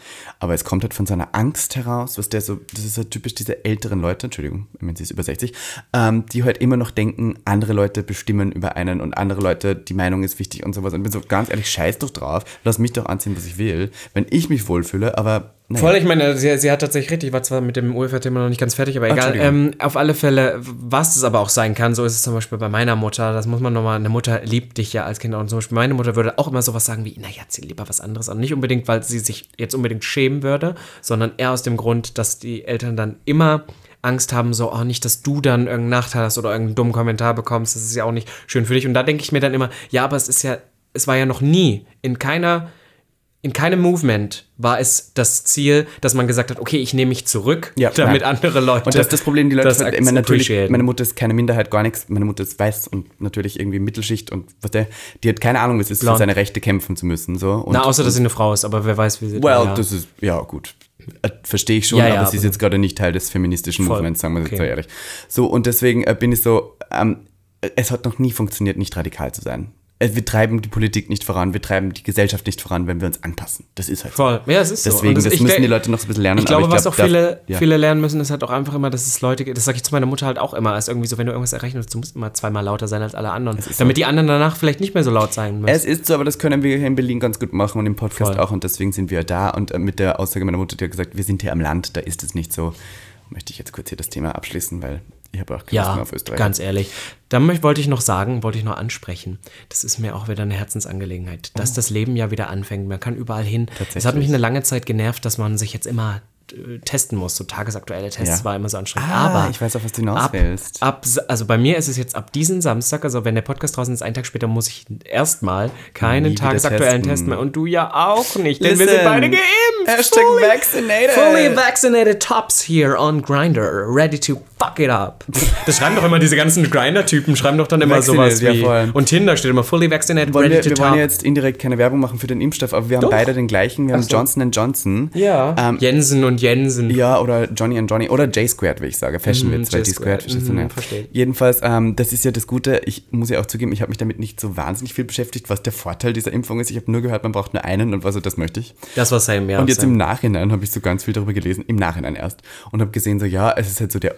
aber es kommt halt von so einer Angst heraus, was der so, das ist halt typisch diese älteren Leute, Entschuldigung, ich meine, sie ist über 60, ähm, die halt immer noch denken, andere Leute bestimmen über einen und andere Leute, die Meinung ist wichtig und sowas. Und ich bin so ganz ehrlich, scheiß doch drauf, lass mich doch anziehen, was ich will, wenn ich mich wohlfühle, aber naja. Voll, ich meine, sie, sie hat tatsächlich recht. Ich war zwar mit dem UEFA-Thema noch nicht ganz fertig, aber egal. Ähm, auf alle Fälle, was es aber auch sein kann, so ist es zum Beispiel bei meiner Mutter. Das muss man nochmal, eine Mutter liebt dich ja als Kind. Und zum Beispiel meine Mutter würde auch immer sowas sagen wie, naja, zieh lieber was anderes an. Nicht unbedingt, weil sie sich jetzt unbedingt schämen würde, sondern eher aus dem Grund, dass die Eltern dann immer Angst haben, so, oh, nicht, dass du dann irgendeinen Nachteil hast oder irgendeinen dummen Kommentar bekommst. Das ist ja auch nicht schön für dich. Und da denke ich mir dann immer, ja, aber es ist ja, es war ja noch nie in keiner in keinem Movement war es das Ziel, dass man gesagt hat, okay, ich nehme mich zurück, Ja, damit nein. andere Leute. Und das ist das Problem, die Leute, das ich meine, natürlich, meine Mutter ist keine Minderheit, gar nichts, meine Mutter ist weiß und natürlich irgendwie Mittelschicht und was der, die hat keine Ahnung, was es ist, für Blond. seine Rechte kämpfen zu müssen, so. Und, Na, außer dass sie eine Frau ist, aber wer weiß, wie sie. well, ja. das ist, ja, gut. Äh, Verstehe ich schon, Ja, ja, aber sie ist aber- jetzt gerade nicht Teil des feministischen Voll. Movements, sagen wir jetzt Okay. so ehrlich. So, und deswegen äh, bin ich so, ähm, es hat noch nie funktioniert, nicht radikal zu sein. Äh, Wir treiben die Politik nicht voran, wir treiben die Gesellschaft nicht voran, wenn wir uns anpassen. Das ist halt so. Voll. Ja, es ist so. Deswegen, Und das, ich müssen die Leute noch so ein bisschen lernen. Ich glaube, aber was glaub, auch viele, das- ja. viele lernen müssen, ist halt auch einfach immer, dass es Leute gibt. Das sage ich zu meiner Mutter halt auch immer. Ist irgendwie so, wenn du irgendwas erreichen willst, du musst immer zweimal lauter sein als alle anderen. Damit die anderen danach vielleicht nicht mehr so laut sein müssen. Es ist so, aber das können wir hier in Berlin ganz gut machen und im Podcast Voll. auch und deswegen sind wir da. Und äh, mit der Aussage meiner Mutter, die hat gesagt, wir sind hier am Land, da ist es nicht so. Möchte ich jetzt kurz hier das Thema abschließen, weil ich habe auch keine Lust Ja, mehr auf Österreich. ganz ehrlich. Dann wollte ich noch sagen, wollte ich noch ansprechen. Das ist mir auch wieder eine Herzensangelegenheit, dass das Leben ja wieder anfängt. Man kann überall hin. Es hat mich eine lange Zeit genervt, dass man sich jetzt immer testen muss. So tagesaktuelle Tests Ja. war immer so anstrengend. Ah, Aber ich weiß, auf was du hinaus ab, willst. ab, also bei mir ist es jetzt ab diesen Samstag, also wenn der Podcast draußen ist, einen Tag später, muss ich erstmal keinen Nie tagesaktuellen. Test mehr. Und du ja auch nicht, denn wir Listen. sind beide geimpft. Hashtag Fully- vaccinated. Fully vaccinated tops here on Grinder, ready to fuck it up. Das schreiben doch immer diese ganzen Grinder-Typen, schreiben doch dann immer sowas Vaccinated, wie. ja, und Tinder steht immer fully vaccinated, Wollen ready wir, to wir top. wollen ja jetzt indirekt keine Werbung machen für den Impfstoff, aber wir haben Doch. beide den gleichen. Wir haben Johnson Johnson. ja. Ähm, Jensen und Jensen. Ja, oder Johnny and Johnny oder J Squared, wie ich sage. Fashion Mhm, Witz, weil J D Squared, Squared, verstehst du, mhm, ne? verstehe. Jedenfalls, ähm, das ist ja das Gute. Ich muss ja auch zugeben, ich habe mich damit nicht so wahnsinnig viel beschäftigt, was der Vorteil dieser Impfung ist. Ich habe nur gehört, man braucht nur einen und was, das möchte ich. Das war Sam, ja. Und jetzt Sam. im Nachhinein habe ich so ganz viel darüber gelesen, im Nachhinein erst. Und habe gesehen, so ja, es ist halt so der,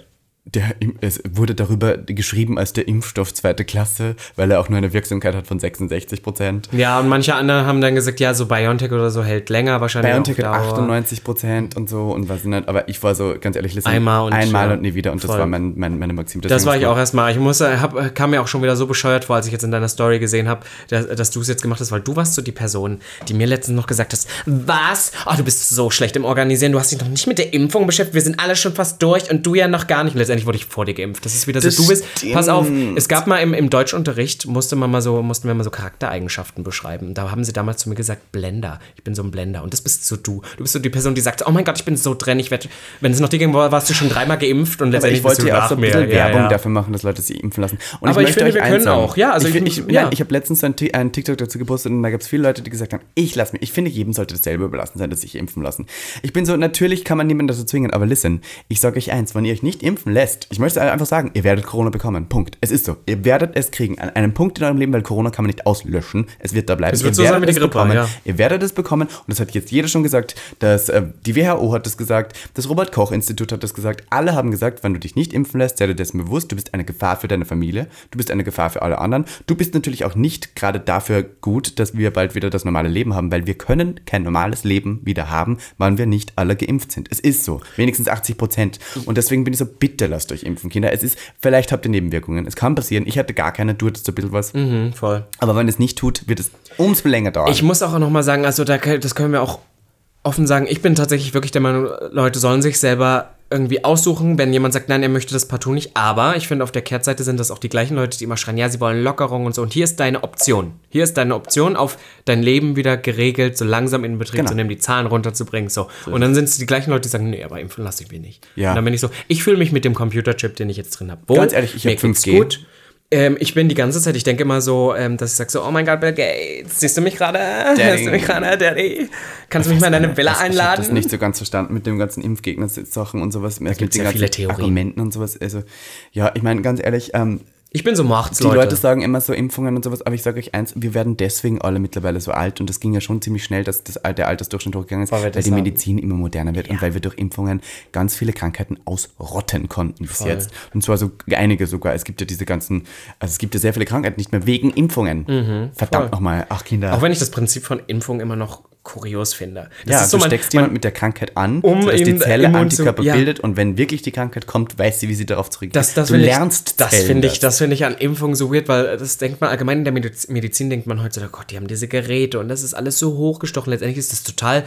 der, es wurde darüber geschrieben als der Impfstoff zweite Klasse, weil er auch nur eine Wirksamkeit hat von 66 Prozent. Ja, und manche andere haben dann gesagt, ja, so BioNTech oder so hält länger wahrscheinlich. BioNTech hat Dauer. 98 Prozent und so und was nicht, aber ich war so, ganz ehrlich, listen, Einmal und- einmal ja, und nie wieder und das voll. war mein, mein, meine Maxime. Das war ich auch erstmal. Ich muss, hab, kam mir auch schon wieder so bescheuert vor, als ich jetzt in deiner Story gesehen habe, dass, dass du es jetzt gemacht hast, weil du warst so die Person, die mir letztens noch gesagt hast, was? Oh, du bist so schlecht im Organisieren, du hast dich noch nicht mit der Impfung beschäftigt, wir sind alle schon fast durch und du ja noch gar nicht. Und letztendlich wurde ich vor dir geimpft. Das ist wieder so, Das du bist, stimmt. pass auf, es gab mal im, im Deutschunterricht, musste man mal so, mussten wir mal so Charaktereigenschaften beschreiben. Da haben sie damals zu mir gesagt, Blender. Ich bin so ein Blender. Und das bist so du. Du bist so die Person, die sagt, oh mein Gott, ich bin so drin, ich werde, wenn es noch dir ging, warst du schon dreimal geimpft und Aber letztendlich ich wollte ja auch so ein bisschen Ja, Werbung ja. dafür machen, dass Leute sich impfen lassen. Und Aber ich möchte finde, wir können sagen. auch. Ja, also ich, ich- ich, ja. ich habe letztens einen TikTok dazu gepostet und da gab es viele Leute, die gesagt haben, ich lasse mich. Ich finde, jedem sollte dasselbe überlassen sein, dass sich impfen lassen. Ich bin so, natürlich kann man niemanden dazu zwingen, aber listen, ich sage euch eins, wenn ihr euch nicht impfen lässt, ich möchte einfach sagen, ihr werdet Corona bekommen. Punkt. Es ist so. Ihr werdet es kriegen. An einem Punkt in eurem Leben, weil Corona kann man nicht auslöschen. Es wird da bleiben. Es wird so sein wie die Grippe, bekommen. ja. Ihr werdet es bekommen und das hat jetzt jeder schon gesagt, dass äh, die WHO hat das gesagt, das Robert Koch Institut hat das gesagt, alle haben gesagt, wenn du dich nicht impfen lässt, sei dir dessen bewusst, du bist eine Gefahr für deine Familie, du bist eine Gefahr für alle anderen, du bist natürlich auch nicht gerade dafür gut, dass wir bald wieder das normale Leben haben, weil wir können kein normales Leben wieder haben, wann wir nicht alle geimpft sind. Es ist so, wenigstens 80 Prozent und deswegen bin ich so, bitte lasst euch impfen, Kinder. Es ist, vielleicht habt ihr Nebenwirkungen, es kann passieren, ich hatte gar keine, du hattest ein bisschen was, Mhm, voll. aber wenn es nicht tut, wird es umso länger dauern. Ich muss auch noch mal sagen, also da, das können wir auch offen sagen, ich bin tatsächlich wirklich der Meinung, Leute sollen sich selber irgendwie aussuchen, wenn jemand sagt, nein, er möchte das partout nicht. Aber ich finde, auf der Kehrtseite sind das auch die gleichen Leute, die immer schreien, ja, sie wollen Lockerung und so. Und hier ist deine Option. Hier ist deine Option, auf dein Leben wieder geregelt, so langsam in Betrieb Genau. zu nehmen, die Zahlen runterzubringen. So. Und dann sind es die gleichen Leute, die sagen, nee, aber impfen lasse ich mich nicht. Ja. Und dann bin ich so, ich fühle mich mit dem Computerchip, den ich jetzt drin habe. Ganz ehrlich, ich Mir hab geht's 5G. gut. Ähm, ich bin die ganze Zeit, ich denke immer so, ähm, dass ich sage so, oh mein Gott, Bill Gates, siehst du mich gerade? Hörst du mich gerade, Daddy? Kannst du mich mal in deine Villa Ich habe einladen? das nicht so ganz verstanden mit dem ganzen Impfgegner-Sachen und sowas. Da gibt's ja viele Theorien. Argumenten und sowas. Also, ja, ich meine, ganz ehrlich, ähm, Ich bin so macht's, die Leute. Leute. sagen immer so Impfungen und sowas, aber ich sage euch eins, wir werden deswegen alle mittlerweile so alt und das ging ja schon ziemlich schnell, dass das, der Altersdurchschnitt hochgegangen ist, Weil weil, die haben. Medizin immer moderner wird und weil wir durch Impfungen ganz viele Krankheiten ausrotten konnten bis jetzt. Und zwar so einige sogar. Es gibt ja diese ganzen, also es gibt ja sehr viele Krankheiten nicht mehr wegen Impfungen. Verdammt voll. nochmal, ach Kinder. Auch wenn ich das Prinzip von Impfung immer noch kurios finde. Das ja, ist so du steckst mein- jemand mit der Krankheit an, Um sodass die Zelle Immun zu- Antikörper ja. bildet und wenn wirklich die Krankheit kommt, weiß sie, wie sie darauf zurückgeht. Das, das du lernst ich, das finde ich, das finde ich an Impfungen so weird, weil das denkt man allgemein in der Mediz- Medizin denkt man heute so, oh Gott, die haben diese Geräte und das ist alles so hochgestochen. Letztendlich ist das total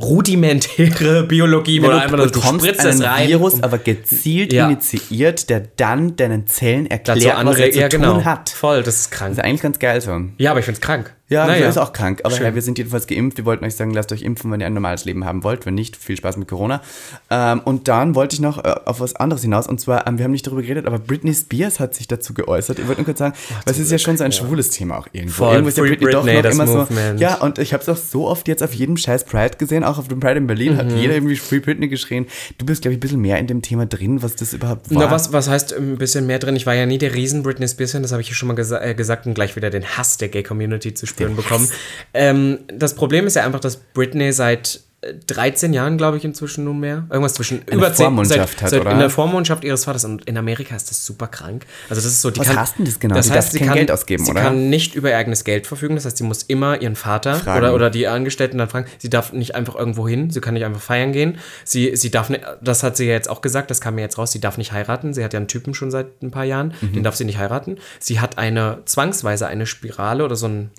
rudimentäre Biologie, wo Ja, du einfach nur, du spritzt einen rein. Virus, aber gezielt Ja. initiiert, der dann deinen Zellen erklärt, was andere, er zu ja tun genau, hat. voll, das ist Das krank. ist eigentlich ganz geil so. Ja, aber ich finde es krank. Ja, naja. das ist auch krank. Aber ja, wir sind jedenfalls geimpft. Wir wollten euch sagen, lasst euch impfen, wenn ihr ein normales Leben haben wollt. Wenn nicht, viel Spaß mit Corona. Ähm, und dann wollte ich noch äh, auf was anderes hinaus. Und zwar, ähm, wir haben nicht darüber geredet, aber Britney Spears hat sich dazu geäußert. Ich wollte nur kurz sagen, weil es ist ja schon so ein schwules Thema auch irgendwo. Voll, irgendwo ist ja Free Britney doch Britney, noch das immer so. Movement. Ja, und ich habe es auch so oft jetzt auf jedem scheiß Pride gesehen. Auch auf dem Pride in Berlin Mhm. hat jeder irgendwie Free Britney geschrien. Du bist, glaube ich, ein bisschen mehr in dem Thema drin, was das überhaupt war. Na, was, was heißt ein bisschen mehr drin? Ich war ja nie der riesen Britney Spears-Fan, das habe ich hier schon mal gesa äh, gesagt und gleich wieder den Hass der Gay-Community zu spüren bekommen. Ähm, das Problem ist ja einfach, dass Britney seit 13 Jahren, glaube ich, inzwischen nunmehr. Irgendwas zwischen über 10 Vormundschaft seit, hat, seit oder? In der Vormundschaft ihres Vaters. Und in Amerika ist das super krank. Also, das ist so, die Was kann. heißt denn das genau? Das Die heißt, darf sie kein kann, Geld ausgeben, sie oder? kann nicht über ihr eigenes Geld verfügen. Das heißt, sie muss immer ihren Vater Fragen. oder, oder die Angestellten dann fragen. Sie darf nicht einfach irgendwo hin. Sie kann nicht einfach feiern gehen. Sie, sie darf nicht, das hat sie ja jetzt auch gesagt, das kam mir jetzt raus. Sie darf nicht heiraten. Sie hat ja einen Typen schon seit ein paar Jahren. Mhm. Den darf sie nicht heiraten. Sie hat eine zwangsweise eine Spirale oder so ein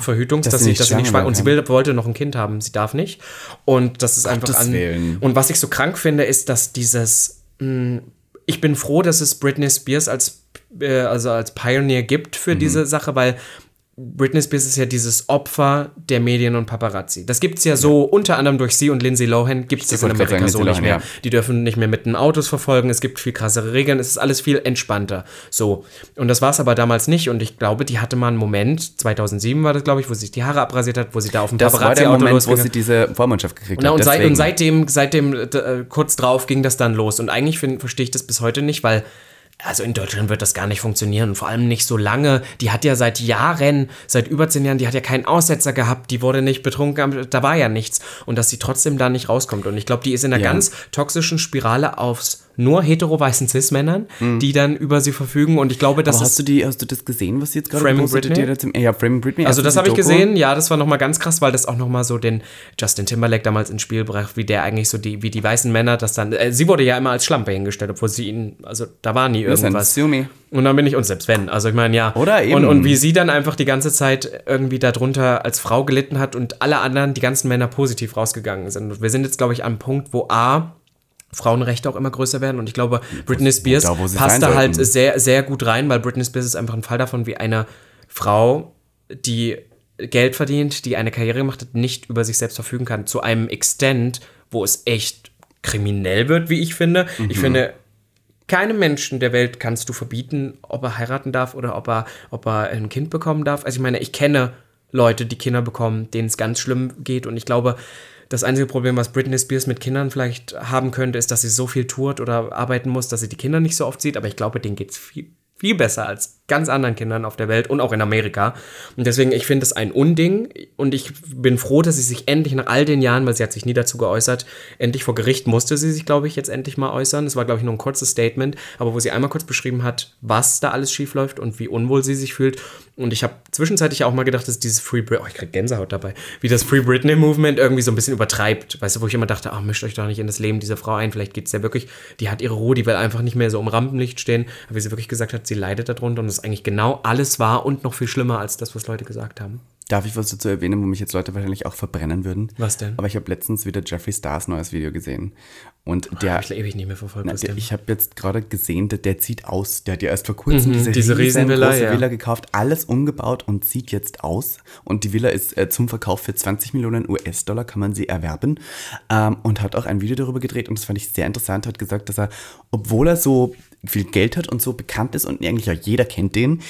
Verhütungs, Dass dass, sie sie, nicht dass sie nicht schwanger und sie will, wollte noch ein Kind haben. Sie darf nicht. Und das ist einfach Gottes an. Willen. Und was ich so krank finde, ist, dass dieses. Mh, ich bin froh, dass es Britney Spears als, äh, also als Pioneer gibt für diese Sache, weil Britney Spears ist ja dieses Opfer der Medien und Paparazzi. Das gibt es ja so, unter anderem durch sie und Lindsay Lohan gibt es das in Amerika so nicht mehr. ja. Die dürfen nicht mehr mit den Autos verfolgen, es gibt viel krassere Regeln, es ist alles viel entspannter. So. Und das war es aber damals nicht und ich glaube, die hatte mal einen Moment, 2007 war das, glaube ich, wo sie sich die Haare abrasiert hat, wo sie da auf dem Paparazzi-Auto Moment, wo sie diese Vormundschaft gekriegt na, hat. und, seit, Deswegen. und seitdem, seitdem äh, kurz drauf ging das dann los. Und eigentlich find- verstehe ich das bis heute nicht, weil also in Deutschland wird das gar nicht funktionieren und vor allem nicht so lange. Die hat ja seit Jahren, seit über zehn Jahren, die hat ja keinen Aussetzer gehabt, die wurde nicht betrunken, da war ja nichts. Und dass sie trotzdem da nicht rauskommt. Und ich glaube, die ist in einer Ja. ganz toxischen Spirale aufs nur hetero-weißen Cis-Männern, die dann über sie verfügen. Und ich glaube, das Mhm. Aber ist hast du, die, hast du das gesehen, was sie jetzt gerade Framing? Britney? Jetzt im- Ja, Framing Britney. Also das habe ich gesehen, ja, das war nochmal ganz krass, weil das auch nochmal so den Justin Timberlake damals ins Spiel brachte, wie der eigentlich so die, wie die weißen Männer das dann, äh, sie wurde ja immer als Schlampe hingestellt, obwohl sie ihn, also da war nie Listen, irgendwas. me. Und dann bin ich, und selbst wenn, also ich meine, ja. Oder eben. Und, und wie sie dann einfach die ganze Zeit irgendwie darunter als Frau gelitten hat und alle anderen, die ganzen Männer positiv rausgegangen sind. Und wir sind jetzt, glaube ich, am Punkt, wo A, Frauenrechte auch immer größer werden. Und ich glaube, Britney Spears da, passt da halt sollten. sehr, sehr gut rein, weil Britney Spears ist einfach ein Fall davon, wie eine Frau, die Geld verdient, die eine Karriere gemacht hat, nicht über sich selbst verfügen kann. Zu einem Extent, wo es echt kriminell wird, wie ich finde. Ich Mhm. finde, keinem Menschen der Welt kannst du verbieten, ob er heiraten darf oder ob er, ob er ein Kind bekommen darf. Also ich meine, ich kenne Leute, die Kinder bekommen, denen es ganz schlimm geht. Und ich glaube, das einzige Problem, was Britney Spears mit Kindern vielleicht haben könnte, ist, dass sie so viel tourt oder arbeiten muss, dass sie die Kinder nicht so oft sieht. Aber ich glaube, denen geht es viel, viel besser als ganz anderen Kindern auf der Welt und auch in Amerika. Und deswegen, ich finde es ein Unding und ich bin froh, dass sie sich endlich nach all den Jahren, weil sie hat sich nie dazu geäußert, endlich vor Gericht musste sie sich, glaube ich, jetzt endlich mal äußern. Es war, glaube ich, nur ein kurzes Statement, aber wo sie einmal kurz beschrieben hat, was da alles schief läuft und wie unwohl sie sich fühlt. Und ich habe zwischenzeitlich auch mal gedacht, dass dieses Free Britney, oh, ich krieg Gänsehaut dabei, wie das Free Britney Movement irgendwie so ein bisschen übertreibt. Weißt du, wo ich immer dachte, ach, mischt euch doch nicht in das Leben dieser Frau ein. Vielleicht geht es ja wirklich, die hat ihre Ruhe, die will einfach nicht mehr so im Rampenlicht stehen. Aber wie sie wirklich gesagt hat, sie leidet darunter und es eigentlich genau alles war und noch viel schlimmer als das, was Leute gesagt haben. Darf ich was dazu erwähnen, wo mich jetzt Leute wahrscheinlich auch verbrennen würden? Was denn? Aber ich habe letztens wieder Jeffree Stars neues Video gesehen. Und der, Hab ich ewig nicht mehr verfolgt. Na, der, ich habe jetzt gerade gesehen, der, der zieht aus. Der hat ja erst vor kurzem Mhm, diese, diese riesengroße Riesenvilla, ja. Villa gekauft, alles umgebaut und zieht jetzt aus. Und die Villa ist äh, zum Verkauf für 20 Millionen US-Dollar, kann man sie erwerben. Ähm, und hat auch ein Video darüber gedreht und das fand ich sehr interessant. Hat gesagt, dass er, obwohl er so viel Geld hat und so bekannt ist und eigentlich ja jeder kennt den,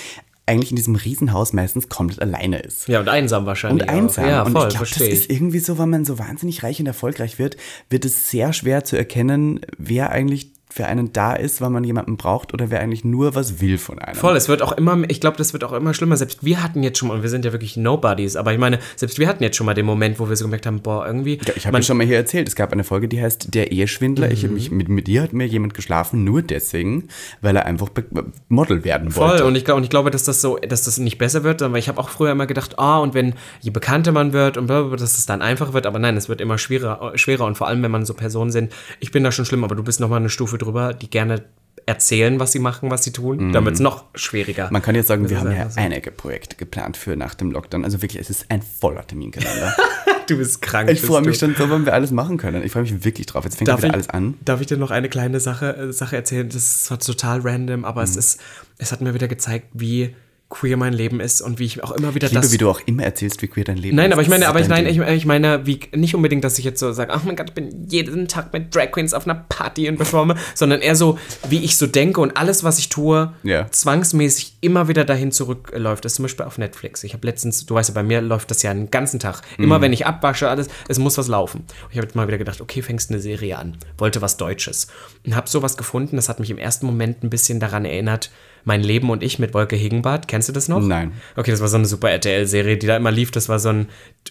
eigentlich in diesem Riesenhaus meistens komplett alleine ist. ja, und einsam wahrscheinlich. Und einsam. Auch. Ja, und voll, ich glaube, das ist irgendwie so, wenn man so wahnsinnig reich und erfolgreich wird, wird es sehr schwer zu erkennen, wer eigentlich für einen da ist, weil man jemanden braucht oder wer eigentlich nur was will von einem. Voll, es wird auch immer, ich glaube, das wird auch immer schlimmer. Selbst wir hatten jetzt schon mal, und wir sind ja wirklich Nobodies, aber ich meine, selbst wir hatten jetzt schon mal den Moment, wo wir so gemerkt haben, boah, irgendwie. Ja, ich habe ja schon mal hier erzählt, es gab eine Folge, die heißt Der Eheschwindler. Ich hab mich, mit, mit ihr hat mir jemand geschlafen, nur deswegen, weil er einfach Be Model werden Voll, wollte. und ich, glaub, und ich glaube, dass das so, dass das nicht besser wird, aber ich habe auch früher immer gedacht, ah, und wenn, je bekannter man wird und blablabla, dass es dann einfacher wird, aber nein, es wird immer schwerer, schwerer und vor allem, wenn man so Personen sind, ich bin da schon schlimm, aber du bist nochmal eine Stufe drüber, die gerne erzählen, was sie machen, was sie tun, dann wird es noch schwieriger. Mhm. Man kann jetzt sagen, wir haben ja so. einige Projekte geplant für nach dem Lockdown. Also wirklich, es ist ein voller Terminkalender. du bist krank. ich freue mich du. schon so, wenn wir alles machen können. Ich freue mich wirklich drauf. Jetzt fängt Darf wieder ich, alles an. darf ich dir noch eine kleine Sache, äh, Sache erzählen? Das ist zwar total random, aber Mhm. es ist, es hat mir wieder gezeigt, wie queer mein Leben ist und wie ich auch immer wieder Ich liebe, das wie du auch immer erzählst, wie queer dein Leben Nein, ist. aber ich meine, aber ich, nein, ich, ich meine, wie, nicht unbedingt, dass ich jetzt so sage, ach mein Gott, ich bin jeden Tag mit Drag Queens auf einer Party und performe, sondern eher so, wie ich so denke und alles, was ich tue, Ja. zwangsmäßig immer wieder dahin zurückläuft. Das ist zum Beispiel auf Netflix. Ich habe letztens, du weißt ja, bei mir läuft das ja einen ganzen Tag. Immer Mhm. wenn ich abwasche, alles, es muss was laufen. Und ich habe jetzt mal wieder gedacht, okay, fängst eine Serie an. Wollte was Deutsches. Und habe sowas gefunden, das hat mich im ersten Moment ein bisschen daran erinnert, mein Leben und ich mit Wolke Hegenbart. Kennst du das noch? Nein. Okay, das war so eine super RTL-Serie, die da immer lief. Das war so ein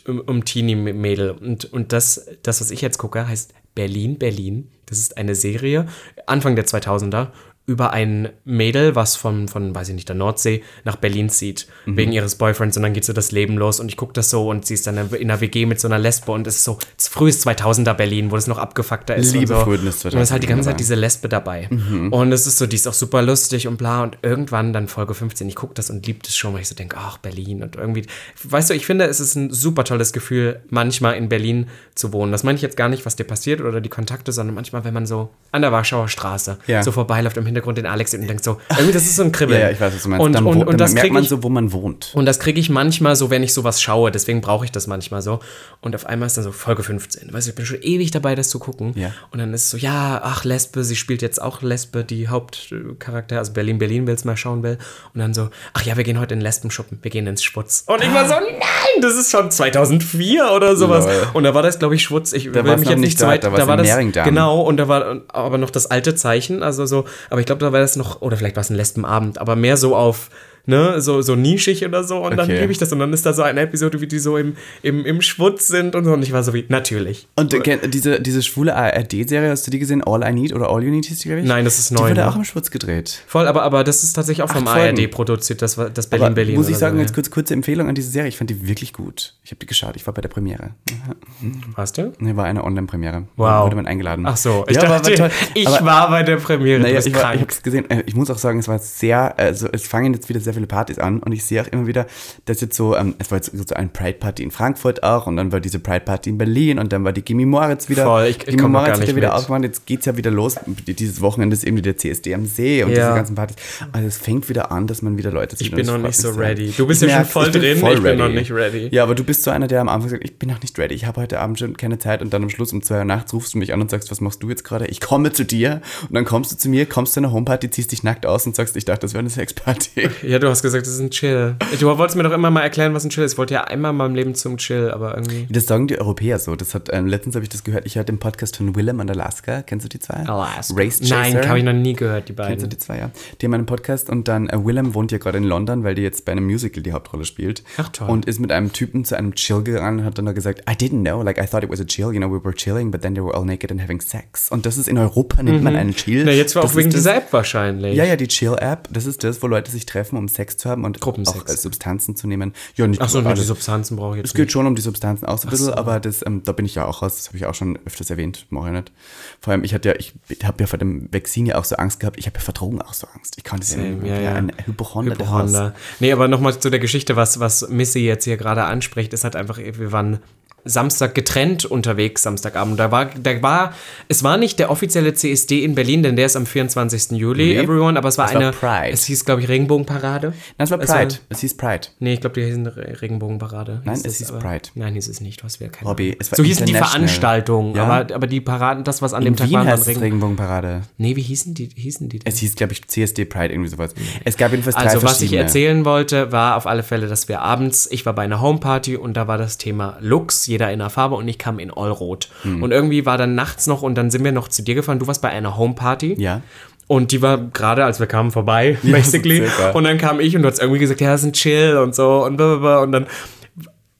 um, um Teenie-Mädel. Und, und das, das, was ich jetzt gucke, heißt Berlin, Berlin. Das ist eine Serie, Anfang der 2000er, über ein Mädel, was von, von, weiß ich nicht, der Nordsee nach Berlin zieht, Mhm. wegen ihres Boyfriends und dann geht so das Leben los und ich gucke das so und sie ist dann in einer WG mit so einer Lesbe und es ist so frühes 2000er Berlin, wo es noch abgefuckter ist Liebe und so. frühes Und es ist halt die ganze 2000er. Zeit diese Lesbe dabei. Und es ist so, die ist auch super lustig und bla und irgendwann dann Folge 15, ich gucke das und liebe das schon, weil ich so denke, ach, Berlin und irgendwie, weißt du, ich finde, es ist ein super tolles Gefühl, manchmal in Berlin zu wohnen. Das meine ich jetzt gar nicht, was dir passiert oder die Kontakte, sondern manchmal, wenn man so an der Warschauer Straße Ja. so vorbeiläuft im Hintergrund den Alex sieht und denkt so, irgendwie, das ist so ein Kribbeln. Ja, ja, ich weiß, was du meinst. Und, dann und, und dann das merkt man ich so, wo man wohnt. und das kriege ich manchmal so, wenn ich sowas schaue. Deswegen brauche ich das manchmal so. Und auf einmal ist dann so Folge 15. Weißt du, ich bin schon ewig dabei, das zu gucken. Ja. Und dann ist es so, ja, ach, Lesbe, sie spielt jetzt auch Lesbe, die Hauptcharakter, also Berlin, Berlin will es mal schauen will. Und dann so, ach ja, wir gehen heute in Lesben shoppen, wir gehen ins Schwutz. Und ich war so, nein, das ist schon 2004 oder sowas. Lol. Und da war das, glaube ich, Schwutz. Ich will war's mich jetzt nicht zu da, weit, da war's in das, genau, und da war aber noch das alte Zeichen, also so, aber ich glaube, da war das noch, oder vielleicht war es ein Lesbenabend, aber mehr so auf, ne, so, so nischig oder so. Und dann Okay. liebe ich das. Und dann ist da so eine Episode, wie die so im, im, im Schwutz sind und so. Und ich war so wie, natürlich. Und äh, diese, diese schwule ARD-Serie, hast du die gesehen? All I Need oder All You Need hieß die, glaube ich? Nein, das ist Die neu, wurde ne? auch im Schwutz gedreht. Voll, aber, aber das ist tatsächlich auch vom. ARD produziert, das, war- das Aber Berlin-Berlin. muss ich sagen, so, jetzt kurz, kurze Empfehlung an diese Serie. Ich fand die wirklich gut. Ich habe die geschaut. Ich war bei der Premiere. Warst du? Ne, war eine Online-Premiere. Wow. Wurde man eingeladen. Ach so, ich ja, dachte, war toll. ich war bei der Premiere. Naja, ich, war, ich habe es gesehen. Äh, Ich muss auch sagen, es war sehr, also es fangen jetzt wieder sehr viele Partys an und ich sehe auch immer wieder, dass jetzt so, ähm, es war jetzt so ein Pride Party in Frankfurt auch und dann war diese Pride Party in Berlin und dann war die Gimme Moritz wieder. Voll, ich- ich Gimme Moritz wieder mit. aufgemacht. Jetzt geht's ja wieder los. Dieses Wochenende ist irgendwie der CSD am See und Ja. diese ganzen Partys. Also es fängt wieder an, dass man wieder Leute sieht. Ich bin noch nicht so ready. Du bist Ich ja schon voll drin, voll ich bin noch nicht ready. Ja, aber du bist so einer, der am Anfang sagt, ich bin noch nicht ready. Ich habe heute Abend schon keine Zeit und dann am Schluss um zwei Uhr nachts rufst du mich an und sagst, was machst du jetzt gerade? Ich komme zu dir und dann kommst du zu mir, kommst zu einer Homeparty, ziehst dich nackt aus und sagst, ich dachte, das wäre eine Sexparty. Ja, du hast gesagt, das ist ein Chill. Du wolltest mir doch immer mal erklären, was ein Chill ist. Ich wollte ja einmal in meinem Leben zum Chill, aber irgendwie. Das sagen die Europäer so. Das hat, ähm, letztens habe ich das gehört, ich hörte den Podcast von Willem und Alaska. Kennst du die zwei? Alaska. Race Chaser. Nein, habe ich noch nie gehört, die Kennst du beiden. die zwei, ja? Die haben einen Podcast und dann, äh, Willem wohnt ja gerade in London, weil die jetzt bei einem Musical die Hauptrolle spielt. Ach, toll. Und ist mit einem Typen zu einem Chill gegangen und hat dann gesagt, I didn't know, like I thought it was a chill, you know, we were chilling, but then they were all naked and having sex. Und das ist in Europa, nennt man einen Chill. Mhm. Na, jetzt war Das auch wegen dieser App wahrscheinlich. Ja, ja, die Chill-App, das ist das, wo Leute sich treffen, um Sex zu haben und Gruppensex. auch äh, Substanzen zu nehmen. Ja, nicht Ach so, nur die alles. Substanzen brauche ich jetzt Es geht schon um die Substanzen auch so ein bisschen, so. aber das, ähm, da bin ich ja auch raus. Das habe ich auch schon öfters erwähnt, mache ich nicht. Vor allem, ich hatte ja, ich habe ja vor dem Vaccin ja auch so Angst gehabt. Ich habe ja vor Drogen auch so Angst. Ich konnte es ja, nicht. ja, ja, ein Hypochonder. Hypochonder. Nee, aber nochmal zu der Geschichte, was, was Missy jetzt hier gerade anspricht, ist halt einfach, wir waren Samstag getrennt unterwegs, Samstagabend. Da war, da war, es war nicht der offizielle CSD in Berlin, denn der ist am 24. Juli, Nee, everyone, aber es war war eine, Pride. es hieß, glaube ich, Regenbogenparade. Nein, es war Es Pride. war- Es hieß Pride. Nee, ich glaube, die hießen Re Regenbogenparade. Nein, hieß es hieß aber- Pride. Nein, hieß es nicht. Was wäre keine Robby, Ahnung. es war So hießen die. Veranstaltungen, Ja. aber, aber die Paraden, das, was an dem In Tag Wien war, es Regen Regenbogenparade. Nee, wie hießen die, hießen die denn? Es hieß, glaube ich, CSD Pride, irgendwie sowas. Es gab jedenfalls drei Also, was ich erzählen wollte, war auf alle Fälle, dass wir abends, ich war bei einer Homeparty und da war das Thema Lux, jeder in einer Farbe und ich kam in Allrot. Hm. Und irgendwie war dann nachts noch und dann sind wir noch zu dir gefahren. Du warst bei einer Homeparty. Ja. Und die war gerade, als wir kamen, vorbei, basically. circa. und dann kam ich und du hast irgendwie gesagt, ja, das ist ein Chill und so und blablabla. Und dann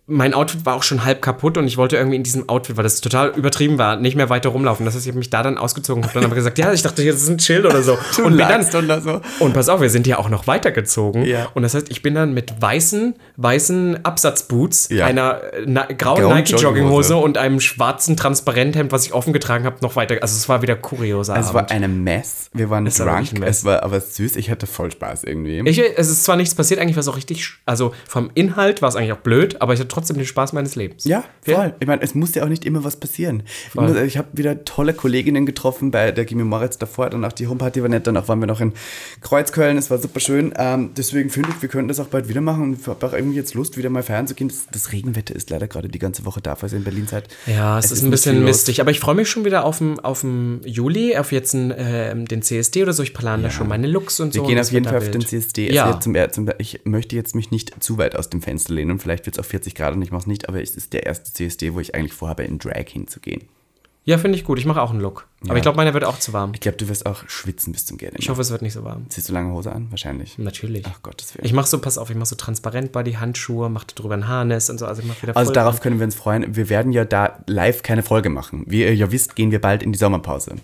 mein Outfit war auch schon halb kaputt und ich wollte irgendwie in diesem Outfit, weil das total übertrieben war, nicht mehr weiter rumlaufen. Das heißt, ich habe mich da dann ausgezogen und dann aber gesagt, ja, ich dachte, das ist ein Chill oder so. Und bin dann, da so. und pass auf, wir sind ja auch noch weitergezogen. Ja. Und das heißt, ich bin dann mit weißen, weißen Absatzboots, Ja. einer äh, na, grauen Grauen Nike-Jogginghose Jogginghose und einem schwarzen Transparenthemd, was ich offen getragen habe, noch weiter. Also es war wieder kurioser Es war eine Mess. Wir waren war wirklich drunk. Mess. Es war aber süß. Ich hatte voll Spaß irgendwie. Ich, es ist zwar nichts passiert, eigentlich war es auch richtig, also vom Inhalt war es eigentlich auch blöd, aber ich hatte trotzdem den Spaß meines Lebens. Ja, Ja. voll. Ich meine, es muss ja auch nicht immer was passieren. Ich, muss- ich habe wieder tolle Kolleginnen getroffen bei der Gimme Moritz davor. Danach die Homeparty war nett. Danach waren wir noch in Kreuzköln. Es war super schön. Ähm, deswegen finde ich, wir könnten das auch bald wieder machen. Und ich habe auch irgendwie jetzt Lust, wieder mal feiern zu gehen. Das, das Regenwetter ist leider gerade die ganze Woche da, falls ihr in Berlin seid. Ja, es, ist ein nicht bisschen mistig, aber ich freue mich schon wieder auf den Juli, auf jetzt einen, ähm, den CSD oder so. Ich plane da schon meine Looks und Wir so. gehen und auf jeden Fall auf den. CSD. Es Ja. zum, zum, ich möchte jetzt mich nicht zu weit aus dem Fenster lehnen und vielleicht wird es auf 40 Grad und ich mache es nicht, aber es ist der erste CSD, wo ich eigentlich vorhabe, in Drag hinzugehen. Ja, finde ich gut. Ich mache auch einen Look. Aber ich glaube, meiner wird auch zu warm. Ich glaube, du wirst auch schwitzen bis zum Geld. Ich hoffe, es wird nicht so warm. Ziehst du lange Hose an? Wahrscheinlich. Natürlich. Ach Gottes Willen. Ich mache so, pass auf, ich mache so transparent Body Handschuhe, mache drüber ein Harness und so. Also ich mache wieder Also darauf können wir uns freuen. Wir werden ja da live keine Folge machen. Wie ihr ja wisst, gehen wir bald in die Sommerpause.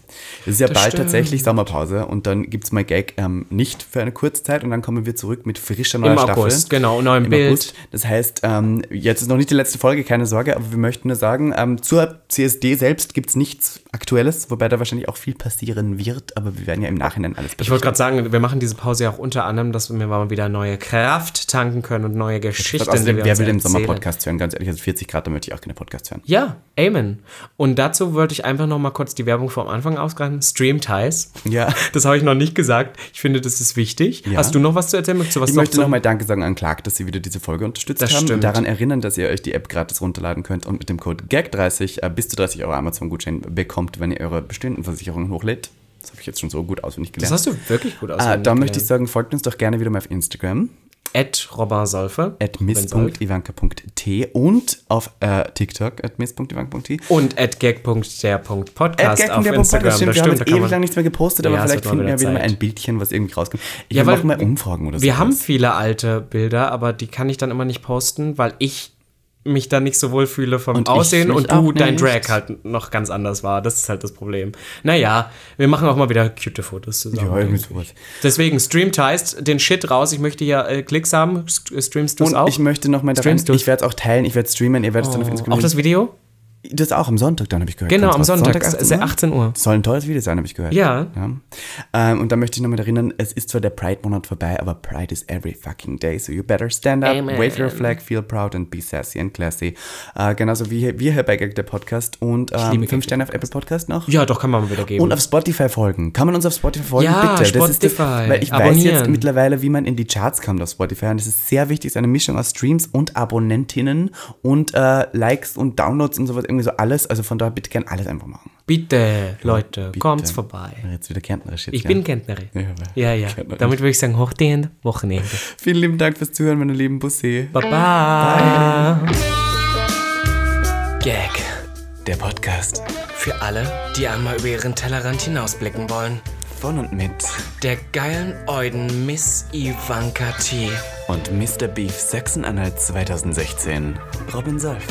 Es ist ja bald stimmt. tatsächlich Sommerpause und dann gibt es My Gag ähm, nicht für eine Kurzzeit und dann kommen wir zurück mit frischer neuer Im Staffel. August, genau, neuem Im Bild. August. Das heißt, ähm, jetzt ist noch nicht die letzte Folge, keine Sorge, aber wir möchten nur sagen, ähm, zur CSD selbst gibt es nichts Aktuelles, wobei da wahrscheinlich auch viel passieren wird, aber wir werden ja im Nachhinein alles Ich wollte gerade sagen, wir machen diese Pause ja auch unter anderem, dass wir mal wieder neue Kraft tanken können und neue Geschichten. Wir wer will den. Sommerpodcast hören? Ganz ehrlich, also 40 Grad, da möchte ich auch keine Podcasts hören. Ja, Amen. Und dazu wollte ich einfach noch mal kurz die Werbung vom Anfang ausgreifen. Stream Ties. Ja. Das habe ich noch nicht gesagt. Ich finde, das ist wichtig. Ja. Hast du noch was zu erzählen? Möchtest du was Ich noch möchte nochmal Danke sagen an Clark, dass sie wieder diese Folge unterstützt Das haben stimmt. und daran erinnern, dass ihr euch die App gratis runterladen könnt und mit dem Code GAG30 äh, bis zu 30 Euro Amazon-Gutschein bekommt, wenn ihr eure bestehenden Versicherungen hochlädt. Das habe ich jetzt schon so gut auswendig Das gelernt. hast du wirklich gut ah, auswendig da möchte ich sagen, folgt uns doch gerne wieder mal auf Instagram, At Robin Solfe. at miss.ivanka.t und auf äh, TikTok, at miss.ivanka.t. Und at gag.der.podcast At auf Instagram. Stimmt, Das wir haben stimmt, jetzt ewig lang nichts mehr gepostet, aber Ja, vielleicht finden wir wieder wieder mal ein Bildchen, was irgendwie rauskommt. Ich Ja, weil auch mal Umfragen oder so. Wir haben viele alte Bilder, aber die kann ich dann immer nicht posten, weil ich mich dann nicht so wohl fühle vom Und Aussehen und du, dein. Drag halt noch ganz anders war. Das ist halt das Problem. Naja, wir machen auch mal wieder cute Fotos zusammen. Ja, irgendwie sowas. Deswegen, streamt heißt den Shit raus. Ich möchte hier äh, Klicks haben. Äh, Streamst du es Und auch? ich möchte nochmal daran, Streamst du's? ich werde es auch teilen, ich werde streamen, ihr werdet es dann auf Instagram auch das Video? Das auch am Sonntag, dann habe ich gehört. Genau, am raus. Sonntag, 18 Uhr. 18 Uhr. Soll ein tolles Video sein, habe ich gehört. Ja. Ähm, und da möchte ich nochmal erinnern, es ist zwar der Pride-Monat vorbei, aber Pride is every fucking day, so you better stand up, Amen. wave your flag, feel proud and be sassy and classy. Äh, genauso wie wir hier bei Gag der Podcast und ähm, liebe fünf Gag Sterne auf Apple Podcast noch. Ja, doch, kann man mal wieder geben. Und auf Spotify folgen. Kann man uns auf Spotify folgen? Ja, Bitte. Das ist das, Spotify. weil ich weiß Abonnieren. jetzt mittlerweile, wie man in die Charts kommt auf Spotify. Und es ist sehr wichtig, es ist eine Mischung aus Streams und Abonnentinnen und äh, Likes und Downloads und sowas. Irgendwie so alles. Also von daher bitte gern alles einfach machen. Bitte, Leute, Bitte. kommt's vorbei. Jetzt wieder Kärntnerisch jetzt, Ich ja. bin Kärntnerin. Ja, Ja, ja. Damit würde ich sagen, hoch die Hände, Wochenende. Vielen lieben Dank fürs Zuhören, meine lieben Bussi. Baba. Gag. Der Podcast Für alle, die einmal über ihren Tellerrand hinausblicken wollen. von und mit Der geilen Euden Miss Ivanka T. und Mr. Beef Sachsen-Anhalt 2016. Robin Solf.